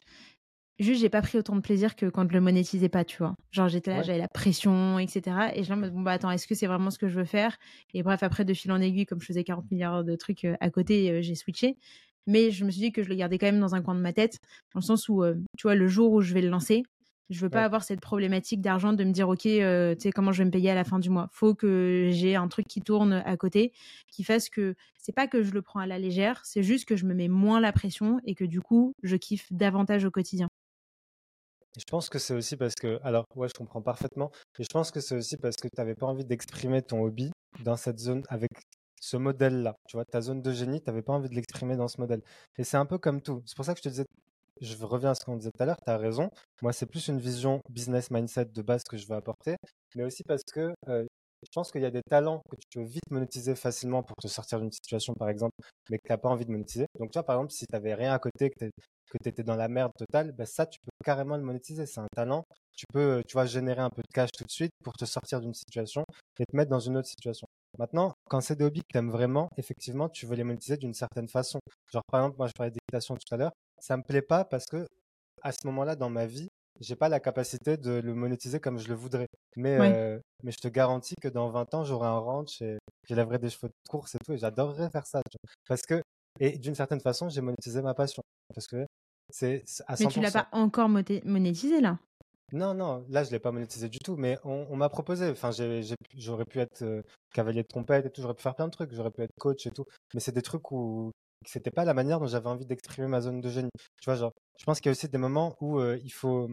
Juste, j'ai pas pris autant de plaisir que quand je le monétisais pas, tu vois. Genre, j'étais là, Ouais. j'avais la pression, etc. Et je me bon, bah attends, est-ce que c'est vraiment ce que je veux faire? Et bref, après, de fil en aiguille, comme je faisais 40 milliards de trucs euh, à côté, euh, j'ai switché. Mais je me suis dit que je le gardais quand même dans un coin de ma tête, dans le sens où, euh, tu vois, le jour où je vais le lancer, je veux pas avoir cette problématique d'argent de me dire, OK, euh, tu sais, comment je vais me payer à la fin du mois. Faut que j'ai un truc qui tourne à côté, qui fasse que c'est pas que je le prends à la légère, c'est juste que je me mets moins la pression et que du coup, je kiffe davantage au quotidien. Je pense que c'est aussi parce que, alors, ouais, je comprends parfaitement, mais je pense que c'est aussi parce que tu n'avais pas envie d'exprimer ton hobby dans cette zone avec ce modèle-là. Tu vois, ta zone de génie, tu n'avais pas envie de l'exprimer dans ce modèle. Et c'est un peu comme tout. C'est pour ça que je te disais, je reviens à ce qu'on disait tout à l'heure, tu as raison. Moi, c'est plus une vision business mindset de base que je veux apporter, mais aussi parce que je pense qu'il y a des talents que tu peux vite monétiser facilement pour te sortir d'une situation, par exemple, mais que tu n'as pas envie de monétiser. Donc, tu vois, par exemple, si tu n'avais rien à côté, que tu étais dans la merde totale, ben ça, tu peux carrément le monétiser. C'est un talent. Tu peux, tu vois, générer un peu de cash tout de suite pour te sortir d'une situation et te mettre dans une autre situation. Maintenant, quand c'est des hobbies que tu aimes vraiment, effectivement, tu veux les monétiser d'une certaine façon. Genre, par exemple, moi, je parlais d'équitation tout à l'heure. Ça me plaît pas parce que à ce moment-là, dans ma vie, j'ai pas la capacité de le monétiser comme je le voudrais. Mais, euh, mais je te garantis que dans 20 ans, j'aurai un ranch et j'élèverai des chevaux de course et tout. Et j'adorerais faire ça. Parce que, et d'une certaine façon, j'ai monétisé ma passion. Parce que c'est à 100%. Mais tu l'as pas encore monétisé là? Non, non, là, je l'ai pas monétisé du tout, mais on, on m'a proposé. Enfin, j'aurais pu être euh, cavalier de trompette et tout, j'aurais pu faire plein de trucs, j'aurais pu être coach et tout, mais c'est des trucs où c'était pas la manière dont j'avais envie d'exprimer ma zone de génie. Tu vois, genre, je pense qu'il y a aussi des moments où euh, il faut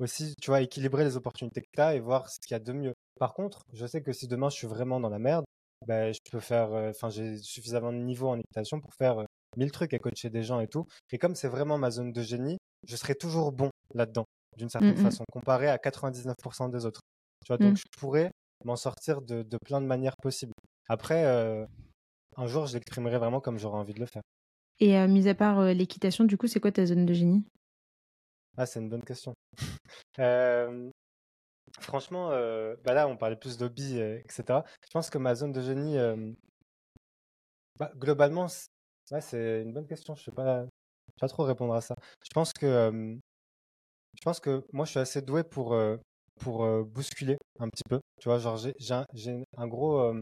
aussi, tu vois, équilibrer les opportunités que tu as et voir ce qu'il y a de mieux. Par contre, je sais que si demain je suis vraiment dans la merde, ben, je peux faire, euh, enfin, j'ai suffisamment de niveau en équitation pour faire euh, mille trucs et coacher des gens et tout. Et comme c'est vraiment ma zone de génie, je serai toujours bon là-dedans d'une certaine Mm, mm. façon, comparé à 99% des autres. Tu vois, donc Mm. je pourrais m'en sortir de, de plein de manières possibles. Après, un jour, je l'exprimerai vraiment comme j'aurais envie de le faire. Et euh, mis à part euh, l'équitation, du coup, c'est quoi ta zone de génie? Ah, c'est une bonne question. (laughs) Euh, franchement, bah là, on parlait plus d'hobby, etc. Je pense que ma zone de génie, bah, globalement, c'est ouais, une bonne question. Je sais pas, je sais pas trop répondre à ça. Je pense que, je pense que moi, je suis assez doué pour, pour bousculer un petit peu. Tu vois, genre, j'ai j'ai un, un gros,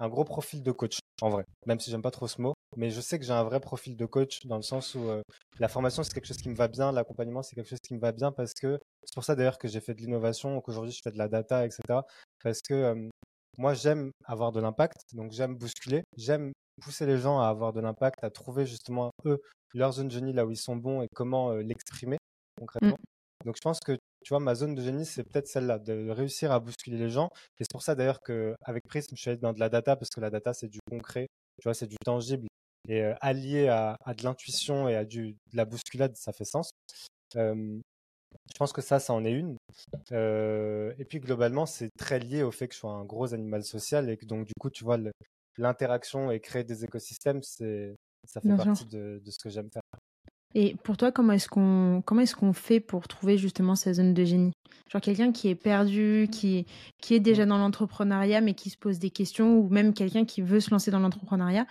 un gros profil de coach, en vrai, même si j'aime pas trop ce mot. Mais je sais que j'ai un vrai profil de coach dans le sens où euh, la formation, c'est quelque chose qui me va bien, l'accompagnement, c'est quelque chose qui me va bien parce que c'est pour ça d'ailleurs que j'ai fait de l'innovation, qu'aujourd'hui je fais de la data, etc. Parce que moi, j'aime avoir de l'impact, donc j'aime bousculer, j'aime pousser les gens à avoir de l'impact, à trouver justement eux leur zone de génie là où ils sont bons et comment euh, l'exprimer concrètement. Donc je pense que tu vois, ma zone de génie, c'est peut-être celle-là, de réussir à bousculer les gens. Et c'est pour ça d'ailleurs qu'avec Prism, je suis allé dans de la data, parce que la data, c'est du concret, tu vois, c'est du tangible. Et euh, allié à, à de l'intuition et à du, de la bousculade, ça fait sens. Euh, je pense que ça, ça en est une. Euh, et puis globalement, c'est très lié au fait que je sois un gros animal social et que donc du coup, tu vois, l'interaction et créer des écosystèmes, c'est ça fait Bien partie de, de ce que j'aime faire. Et pour toi, comment est-ce qu'on comment est-ce qu'on fait pour trouver justement sa zone de génie? Genre quelqu'un qui est perdu, qui qui est déjà dans l'entrepreneuriat mais qui se pose des questions ou même quelqu'un qui veut se lancer dans l'entrepreneuriat,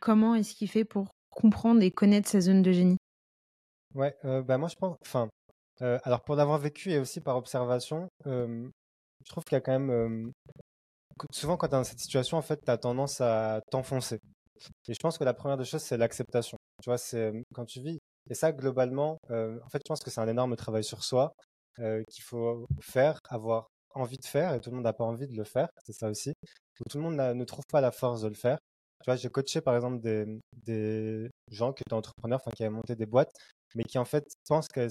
comment est-ce qu'il fait pour comprendre et connaître sa zone de génie? Ouais, euh, bah moi je pense, enfin, euh, alors pour l'avoir vécu et aussi par observation, euh, je trouve qu'il y a quand même, souvent quand tu es dans cette situation, en fait, tu as tendance à t'enfoncer. Et je pense que la première des choses, c'est l'acceptation. Tu vois, c'est quand tu vis, Et ça, globalement, en fait, je pense que c'est un énorme travail sur soi qu'il faut faire, avoir envie de faire, et tout le monde n'a pas envie de le faire, c'est ça aussi. tout le monde ne trouve pas la force de le faire. Tu vois, j'ai coaché par exemple des, des gens qui étaient entrepreneurs, enfin qui avaient monté des boîtes, mais qui en fait pensent que,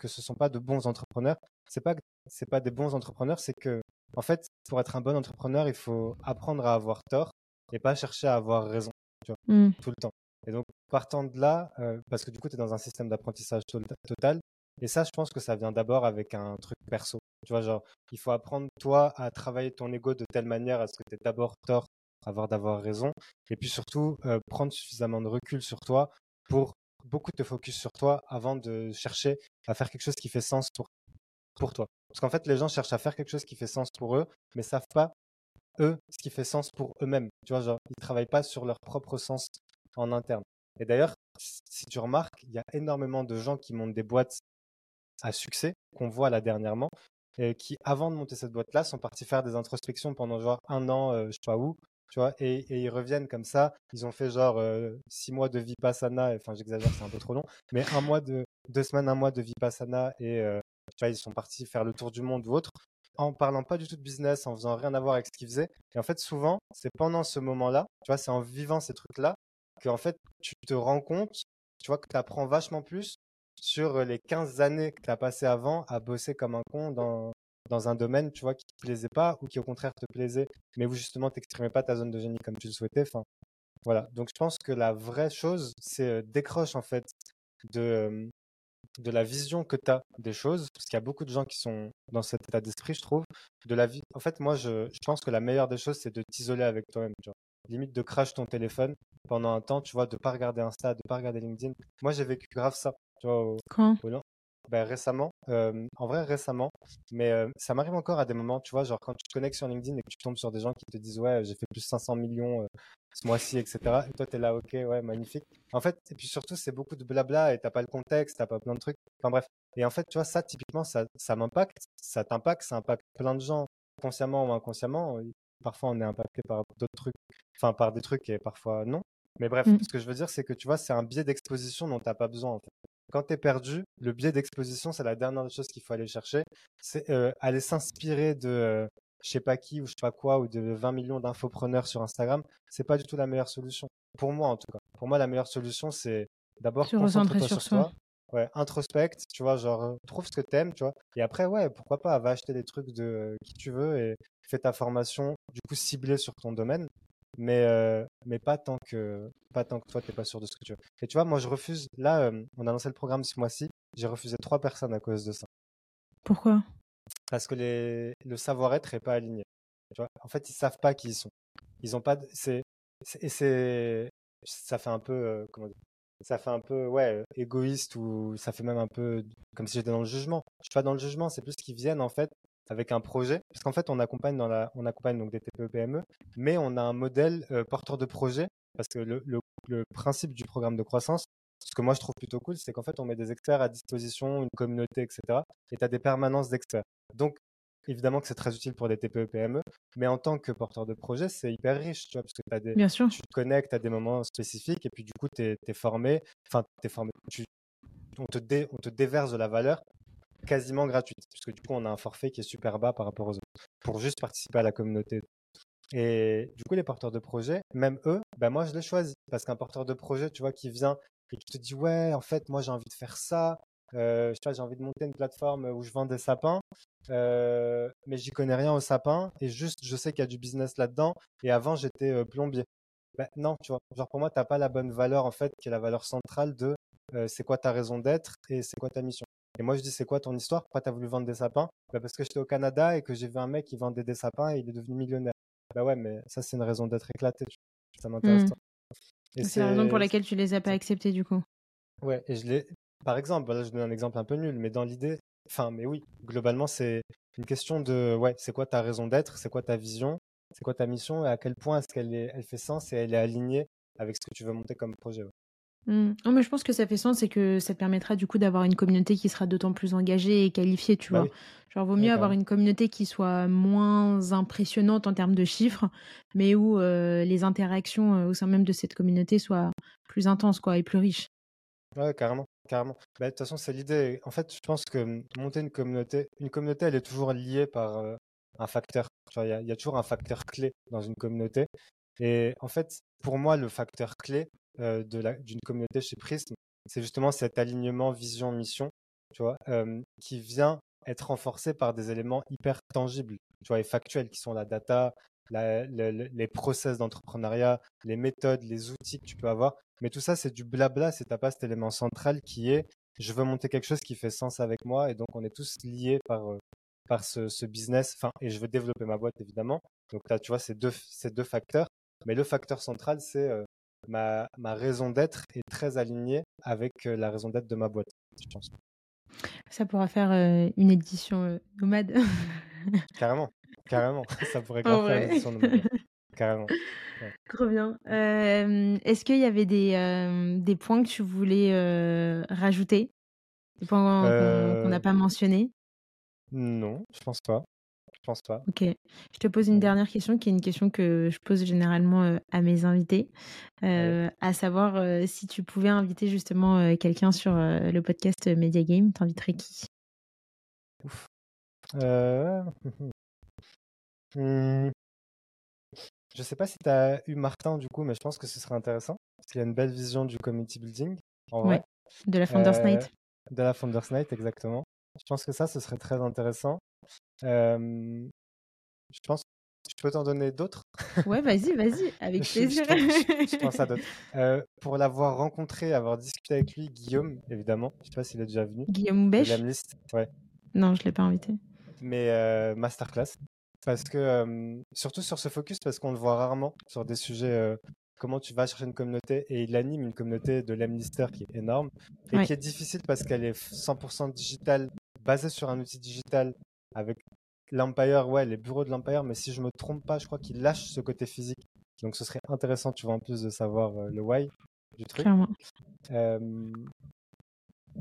que ce ne sont pas de bons entrepreneurs. C'est pas c'est pas des bons entrepreneurs, c'est que en fait pour être un bon entrepreneur, il faut apprendre à avoir tort et pas chercher à avoir raison, tu vois, mmh. tout le temps. Et donc partant de là, euh, parce que du coup tu es dans un système d'apprentissage total, et ça je pense que ça vient d'abord avec un truc perso. Tu vois, genre, il faut apprendre, toi, à travailler ton ego de telle manière à ce que tu aies d'abord tort avoir d'avoir raison. Et puis surtout, euh, prendre suffisamment de recul sur toi pour beaucoup te focus sur toi avant de chercher à faire quelque chose qui fait sens pour, pour toi. Parce qu'en fait, les gens cherchent à faire quelque chose qui fait sens pour eux, mais savent pas, eux, ce qui fait sens pour eux-mêmes. Tu vois, genre, ils travaillent pas sur leur propre sens en interne. Et d'ailleurs, si tu remarques, il y a énormément de gens qui montent des boîtes à succès, qu'on voit là dernièrement, et qui, avant de monter cette boîte-là, sont partis faire des introspections pendant genre un an, euh, je sais pas où, tu vois, et, ils reviennent comme ça. Ils ont fait genre euh, six mois de vipassana, enfin j'exagère, c'est un peu trop long, mais un mois de deux semaines, un mois de vipassana et euh, tu vois, ils sont partis faire le tour du monde ou autre en parlant pas du tout de business, en faisant rien à voir avec ce qu'ils faisaient. Et en fait, souvent, c'est pendant ce moment-là, tu vois, c'est en vivant ces trucs-là en fait, tu te rends compte, tu vois, que tu apprends vachement plus sur les 15 années que tu as passé avant à bosser comme un con dans, dans un domaine, tu vois, qui te plaisait pas ou qui au contraire te plaisait, mais où justement tu n'exprimais pas ta zone de génie comme tu le souhaitais. Enfin, voilà. Donc je pense que la vraie chose, c'est décroche en fait de, de la vision que tu as des choses, parce qu'il y a beaucoup de gens qui sont dans cet état d'esprit, je trouve, de la vie. En fait, moi, je, je pense que la meilleure des choses, c'est de t'isoler avec toi-même. Limite de crash ton téléphone pendant un temps, tu vois, de pas regarder Insta, de pas regarder LinkedIn. Moi, j'ai vécu grave ça, tu vois, Quand? ben, récemment, en vrai récemment, mais ça m'arrive encore à des moments, tu vois, genre quand tu te connectes sur LinkedIn et que tu tombes sur des gens qui te disent ouais, j'ai fait plus de 500 millions ce mois-ci, etc. Et toi, tu es là, ok, ouais, magnifique. En fait, et puis surtout, c'est beaucoup de blabla et t'as pas le contexte, t'as pas plein de trucs. Enfin bref. Et en fait, tu vois, ça, typiquement, ça, ça m'impacte, ça t'impacte, ça impacte plein de gens, consciemment ou inconsciemment. Parfois, on est impacté par d'autres trucs, enfin par des trucs et parfois non. Mais bref, mmh. ce que je veux dire, c'est que tu vois, c'est un biais d'exposition dont t'as pas besoin. En fait quand tu es perdu, le biais d'exposition, c'est la dernière chose qu'il faut aller chercher. C'est euh, aller s'inspirer de euh, je sais pas qui ou je sais pas quoi ou de 20 millions d'infopreneurs sur Instagram. C'est pas du tout la meilleure solution. Pour moi, en tout cas. Pour moi, la meilleure solution, c'est d'abord concentre-toi sur, sur toi. Ouais, introspecte, tu vois, genre, euh, trouve ce que t'aimes, tu vois. Et après, ouais, pourquoi pas, va acheter des trucs de qui tu veux et fais ta formation, du coup, ciblée sur ton domaine mais, euh, mais pas, tant que, pas tant que toi, tu n'es pas sûr de ce que tu veux. Et tu vois, moi, je refuse. Là, euh, on a lancé le programme ce mois-ci. J'ai refusé trois personnes à cause de ça. Pourquoi? Parce que les, le savoir-être n'est pas aligné. Tu vois en fait, ils savent pas qui ils sont. Ils ont pas. C'est, et c'est. Ça fait un peu. Euh, comment dire ça fait un peu ouais égoïste ou ça fait même un peu comme si j'étais dans le jugement. Je suis pas dans le jugement, c'est plus qu'ils viennent en fait avec un projet, parce qu'en fait, on accompagne, dans la, on accompagne donc des TPE-PME, mais on a un modèle euh, porteur de projet, parce que le, le, principe du programme de croissance, ce que moi je trouve plutôt cool, c'est qu'en fait, on met des experts à disposition, une communauté, etc. Et tu as des permanences d'experts. Donc, évidemment que c'est très utile pour des TPE-PME, mais en tant que porteur de projet, c'est hyper riche, tu vois, parce que as des, Bien sûr. tu te connectes à des moments spécifiques, et puis du coup, tu es, formé, enfin, tu es formé, on, te dé, on te déverse de la valeur quasiment gratuite, puisque du coup, on a un forfait qui est super bas par rapport aux autres, pour juste participer à la communauté. Et du coup, les porteurs de projet, même eux, ben moi, je les choisis, parce qu'un porteur de projet, tu vois, qui vient et qui te dit, ouais, en fait, moi, j'ai envie de faire ça, euh, j'ai envie de monter une plateforme où je vends des sapins, euh, mais j'y connais rien aux sapins, et juste, je sais qu'il y a du business là-dedans, et avant, j'étais euh, plombier. Ben, non, tu vois, genre pour moi, tu n'as pas la bonne valeur, en fait, qui est la valeur centrale de c'est quoi ta raison d'être et c'est quoi ta mission. Et moi, je dis, c'est quoi ton histoire? Pourquoi tu as voulu vendre des sapins? Bah Parce que j'étais au Canada et que j'ai vu un mec qui vendait des sapins et il est devenu millionnaire. Bah ouais, mais ça, c'est une raison d'être éclaté. Ça m'intéresse. Mmh. C'est la raison pour laquelle tu les as pas acceptés, du coup. Ouais, et je l'ai. Par exemple, là, je donne un exemple un peu nul, mais dans l'idée, enfin, mais oui, globalement, c'est une question de, ouais, c'est quoi ta raison d'être? C'est quoi ta vision? C'est quoi ta mission? Et à quel point est-ce qu'elle est... elle fait sens et elle est alignée avec ce que tu veux monter comme projet Mmh. Non, mais je pense que ça fait sens et que ça te permettra du coup d'avoir une communauté qui sera d'autant plus engagée et qualifiée, tu bah vois. Genre, vaut mieux avoir une communauté qui soit moins impressionnante en termes de chiffres, mais où euh, les interactions euh, au sein même de cette communauté soient plus intenses, quoi, et plus riches. Ouais, carrément. carrément. Bah, de toute façon, c'est l'idée. En fait, je pense que monter une communauté, une communauté, elle est toujours liée par euh, un facteur. Il y a toujours un facteur clé dans une communauté. Et en fait, pour moi, le facteur clé euh, d'une communauté chez Prism, c'est justement cet alignement vision-mission, tu vois, qui vient être renforcé par des éléments hyper tangibles, tu vois, et factuels, qui sont la data, les process d'entrepreneuriat, les méthodes, les outils que tu peux avoir. Mais tout ça, c'est du blabla, c'est t'as pas cet élément central qui est je veux monter quelque chose qui fait sens avec moi, et donc on est tous liés par, par ce, business, et je veux développer ma boîte évidemment. Donc là, tu vois, c'est deux, ces deux facteurs. Mais le facteur central, c'est euh, ma, ma raison d'être est très alignée avec euh, la raison d'être de ma boîte, je pense. Ça pourra faire euh, une édition nomade. (laughs) Carrément, carrément. Ça pourrait faire une édition de modèle. Carrément. Trop bien. Euh, Est-ce qu'il y avait des, euh, des points que tu voulais euh, rajouter? Des points qu'on qu'on n'a pas mentionnés? Non, je pense pas. Pense pas. Ok. Je te pose une Ouais. dernière question qui est une question que je pose généralement euh, à mes invités, euh, à savoir euh, si tu pouvais inviter justement quelqu'un sur le podcast Media Game, t'inviterais qui? Euh... (laughs) hmm. Je sais pas si tu as eu Martin du coup, mais je pense que ce serait intéressant. Parce qu'il a une belle vision du community building, en vrai. Ouais. De la Founders Night De la Founders Night, exactement. Je pense que ça, ce serait très intéressant. Je pense je peux t'en donner d'autres? Ouais, vas-y, vas-y, (laughs) avec Je- je plaisir. pense- je pense à d'autres. (laughs) Euh, pour l'avoir rencontré, avoir discuté avec lui, Guillaume, évidemment. Je sais pas s'il est déjà venu. Guillaume Bèche. Ouais. Non, je l'ai pas invité. mais euh, masterclass. Parce que, euh, surtout sur ce focus, parce qu'on le voit rarement sur des sujets, comment tu vas chercher une communauté, et il anime une communauté de l'Emlister qui est énorme, et Ouais. qui est difficile parce qu'elle est 100% digitale, basée sur un outil digital, avec l'Empire, ouais, les bureaux de l'Empire, mais si je me trompe pas, je crois qu'il lâche ce côté physique. Donc ce serait intéressant, tu vois, en plus de savoir euh, le why du truc. Clairement. Euh,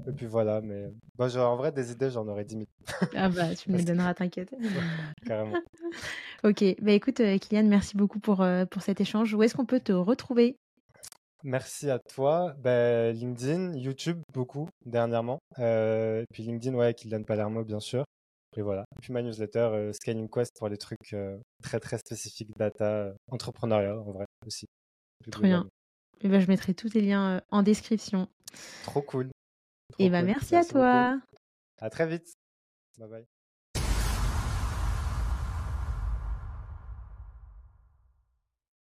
et puis voilà, mais bon, genre, en vrai, des idées, j'en aurais 10 000, (laughs) Ah bah, tu me les donneras, t'inquiète. (laughs) carrément. (laughs) Ok, bah écoute, euh, Kylian, merci beaucoup pour, euh, pour cet échange. Où est-ce qu'on peut te retrouver? Merci à toi. Ben, LinkedIn, YouTube, beaucoup dernièrement. Et puis LinkedIn, ouais, Kylian Palermo, bien sûr. Et voilà. Et puis ma newsletter, euh, Scaling Quest pour les trucs euh, très très spécifiques data, euh, entrepreneuriat en vrai aussi. Trop bien. globalement. Eh ben, je mettrai tous tes liens euh, en description. Trop cool. Trop Et bah cool. merci à beaucoup. toi. À très vite. Bye bye.